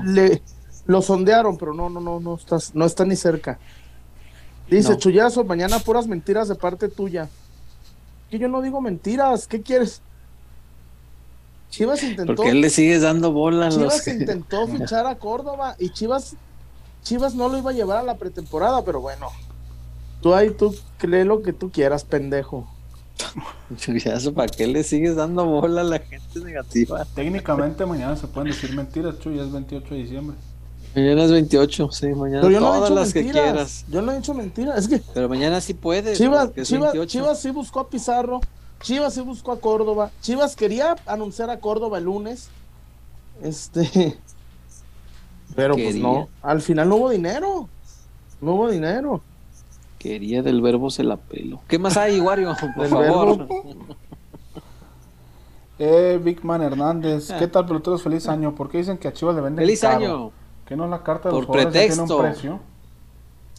Le, lo sondearon, pero no, no, no, no, estás, no está ni cerca. Dice Chuyazo, mañana puras mentiras de parte tuya. Que yo no digo mentiras, ¿qué quieres? Chivas intentó. Porque él le sigues dando bola Chivas intentó *laughs* fichar a Córdoba y Chivas, Chivas no lo iba a llevar a la pretemporada, pero bueno. Tú ahí tú cree lo que tú quieras, pendejo. *laughs* ¿para qué le sigues dando bola a la gente negativa? Técnicamente mañana se pueden decir mentiras, Chuy, es 28 de diciembre. Mañana es 28, sí, mañana Pero yo no todas las que quieras. Yo no he dicho mentiras, es que... Pero mañana sí puedes. Chivas, Chivas, sí buscó a Pizarro, Chivas sí buscó a Córdoba, Chivas quería anunciar a Córdoba el lunes, este... *laughs* Pero pues no, al final no hubo dinero, no hubo dinero. Quería del verbo se la pelo. ¿Qué más hay, Wario? *laughs* Por favor. Eh, Big Man Hernández, ¿qué tal peloteros? Feliz año. ¿Por qué dicen que a Chivas le venden Feliz año. ¿Que no la carta de Por los pretexto. tiene un precio?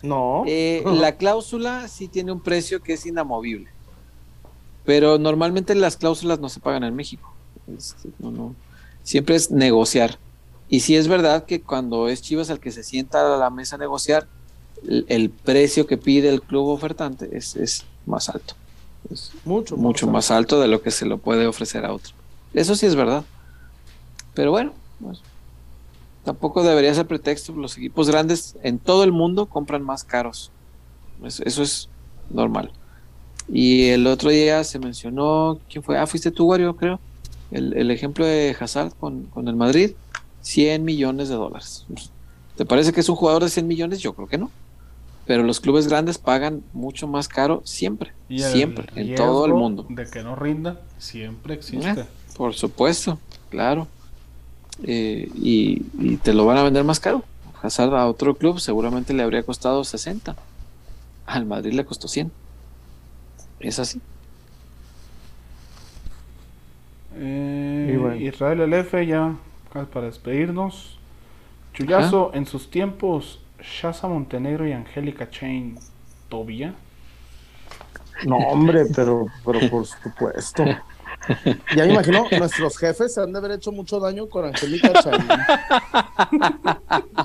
No. Eh, *laughs* la cláusula sí tiene un precio que es inamovible. Pero normalmente las cláusulas no se pagan en México. Este, no, no. Siempre es negociar. Y sí es verdad que cuando es Chivas el que se sienta a la mesa a negociar, el, precio que pide el club ofertante es, es más alto. Es mucho, mucho más alto de lo que se lo puede ofrecer a otro. Eso sí es verdad. Pero bueno, pues, tampoco debería ser pretexto. Los equipos grandes en todo el mundo compran más caros. Eso, es normal. Y el otro día se mencionó, ¿quién fue? Ah, fuiste tú, Wario, creo. El, ejemplo de Hazard con, con, el Madrid, 100 millones de dólares. ¿Te parece que es un jugador de 100 millones? Yo creo que no. Pero los clubes grandes pagan mucho más caro siempre, siempre, en todo el mundo. De que no rinda, siempre existe. Eh, por supuesto, claro. Eh, y, te lo van a vender más caro. Hazard a otro club seguramente le habría costado 60. Al Madrid le costó 100. Es así. Eh, Israel LF ya para despedirnos. Chuyazo, en sus tiempos, Shasa Montenegro y Angélica Chain, ¿Tobia? No, hombre, pero, pero por supuesto. Ya me imagino, nuestros jefes se han de haber hecho mucho daño con Angélica Chain.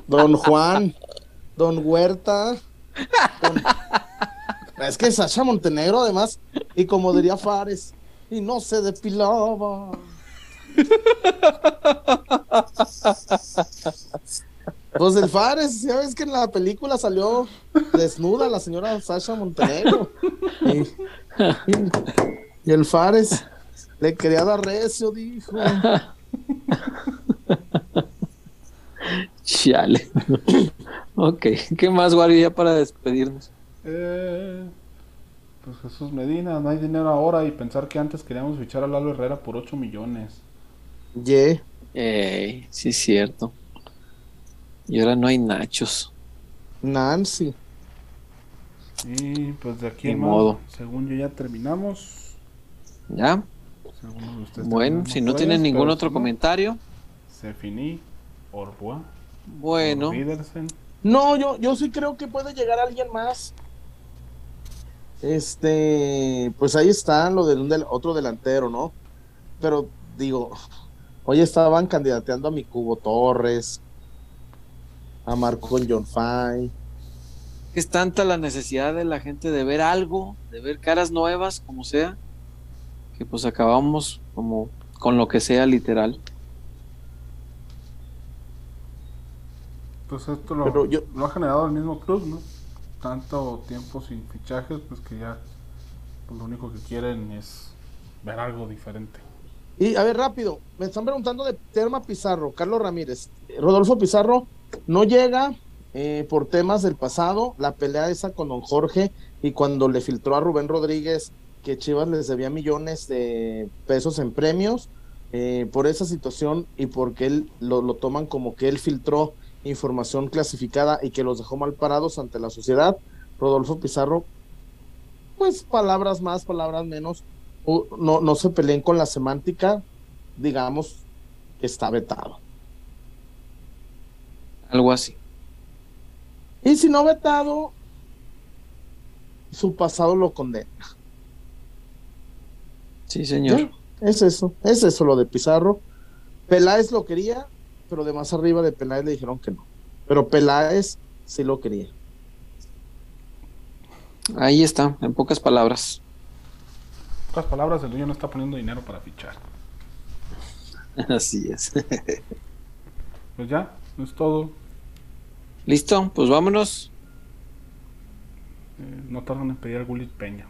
Don Juan, Don Huerta. Es que Sasha Montenegro, además, y como diría Fares, y no se depilaba. Pues el Fares, ya ves que en la película salió desnuda la señora Sasha Montenegro. Y, el Fares le quería dar recio, dijo. Chale. ok, ¿qué más, Wario, para despedirnos? Eh, pues Jesús Medina, no hay dinero ahora y pensar que antes queríamos fichar a Lalo Herrera por 8 millones. Ye. Yeah. sí, es cierto. Y ahora no hay nachos. Nancy. Y pues de aquí en modo. según yo ya terminamos. ¿Ya? bueno, si no tienen ningún otro comentario. Se finí. Orboa. Bueno. No, yo, yo sí creo que puede llegar alguien más. Este, pues ahí está lo del, del otro delantero, ¿no? Pero digo, hoy estaban candidateando a mi Cubo Torres, a Marcon John Fay. Es tanta la necesidad de la gente de ver algo, de ver caras nuevas, como sea, que pues acabamos como con lo que sea literal. Pues esto lo, lo ha generado el mismo club, ¿no? Tanto tiempo sin fichajes, pues que ya pues lo único que quieren es ver algo diferente. Y a ver, rápido, me están preguntando de Terma Pizarro, Carlos Ramírez. Rodolfo Pizarro no llega eh, por temas del pasado, la pelea esa con don Jorge y cuando le filtró a Rubén Rodríguez que Chivas les debía millones de pesos en premios, eh, por esa situación y porque él lo, toman como que él filtró información clasificada y que los dejó mal parados ante la sociedad, Rodolfo Pizarro pues palabras más, palabras menos, no, no se peleen con la semántica, digamos está vetado. Algo así. Y si no vetado, su pasado lo condena. Sí, señor. Es eso, es eso lo de Pizarro. Peláez lo quería, pero de más arriba de Peláez le dijeron que no. Pero Peláez sí lo quería. Ahí está, en pocas palabras. En pocas palabras, el dueño no está poniendo dinero para fichar. *laughs* Así es. *laughs* pues ya, es todo. Listo, pues vámonos. Eh, no tardan en pedir al Gulit Peña.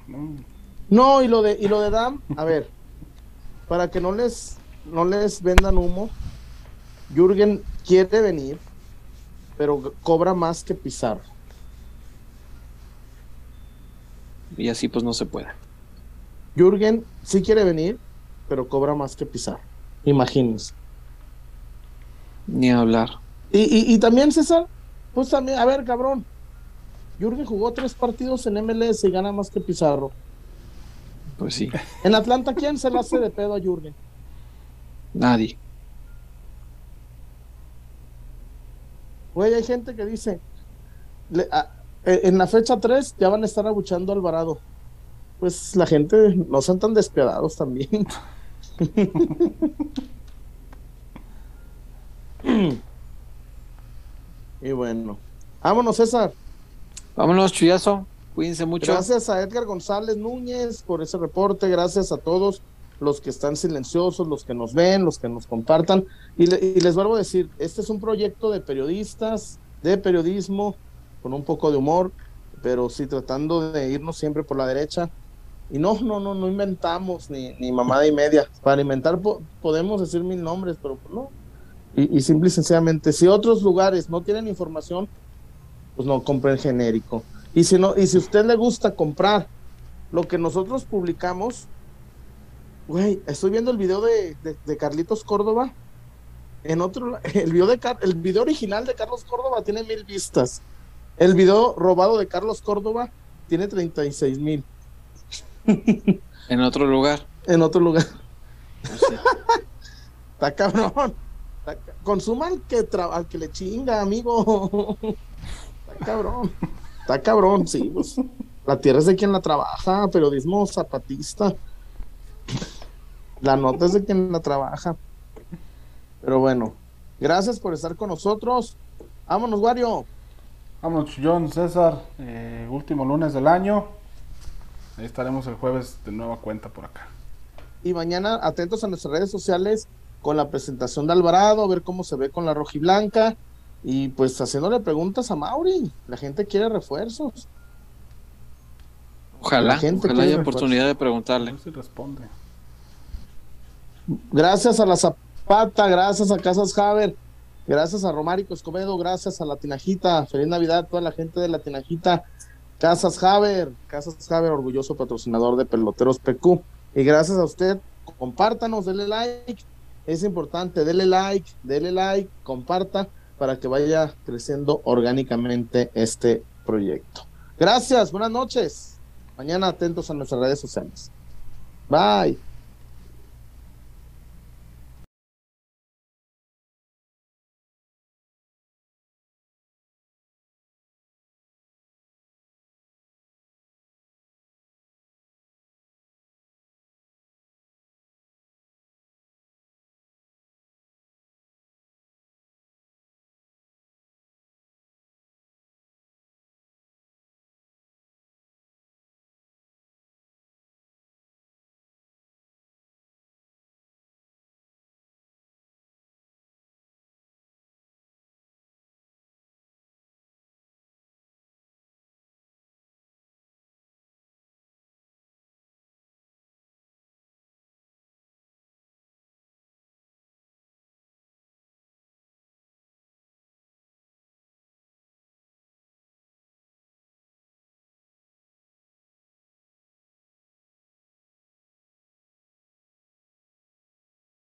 ¿no? y lo de, y lo de Dam, a ver, para que no les, no les vendan humo, Jürgen quiere venir, pero cobra más que Pizarro. Y así pues no se puede. Jürgen sí quiere venir, pero cobra más que Pizarro. Imagínense. Ni hablar. Y, y, también, César, pues también, a ver, cabrón. Jürgen jugó tres partidos en MLS y gana más que Pizarro. Pues sí. En Atlanta, ¿quién se le hace de pedo a Jürgen? Nadie. Güey, hay gente que dice, eh, en la fecha 3 ya van a estar abuchando a Alvarado. Pues la gente no son tan despiadados también. *laughs* y bueno, vámonos César. Vámonos, Chuyazo. Cuídense mucho. Gracias a Edgar González Núñez por ese reporte. Gracias a todos los que están silenciosos, los que nos ven, los que nos compartan. Y, les vuelvo a decir, este es un proyecto de periodistas, de periodismo, con un poco de humor, pero sí tratando de irnos siempre por la derecha. Y no, no, no, no inventamos ni, ni mamada y media. Para inventar podemos decir mil nombres, pero no. Y, y simple y sencillamente, si otros lugares no tienen información, pues no compren genérico. Y si no, y si usted le gusta comprar lo que nosotros publicamos, güey, estoy viendo el video de, de, Carlitos Córdoba. En otro, *laughs* el video, de, el video original de Carlos Córdoba tiene mil vistas. El video robado de Carlos Córdoba tiene 36 mil. *laughs* En otro lugar. En otro lugar. *laughs* Está cabrón. Consuman que, al que le chinga, amigo. *laughs* Está cabrón. Está cabrón, sí. Pues, la tierra es de quien la trabaja, periodismo zapatista. La nota es de quien la trabaja. Pero bueno, gracias por estar con nosotros. Vámonos, Wario. Vámonos, John César. Eh, último lunes del año. Ahí estaremos el jueves de nueva cuenta por acá. Y mañana atentos a nuestras redes sociales con la presentación de Alvarado, a ver cómo se ve con la rojiblanca y pues haciéndole preguntas a Mauri. La gente quiere refuerzos. Ojalá, ojalá haya oportunidad de preguntarle. responde. Gracias a la Zapata, gracias a Casas Javer, gracias a Romárico Escobedo, gracias a la Tinajita. Feliz Navidad a toda la gente de la Tinajita. Casas Javer, Casas Javer, orgulloso patrocinador de Peloteros PQ. Y gracias a usted, compártanos, denle like. Es importante, denle like, denle like, comparta para que vaya creciendo orgánicamente este proyecto. Gracias, buenas noches. Mañana atentos a nuestras redes sociales. Bye.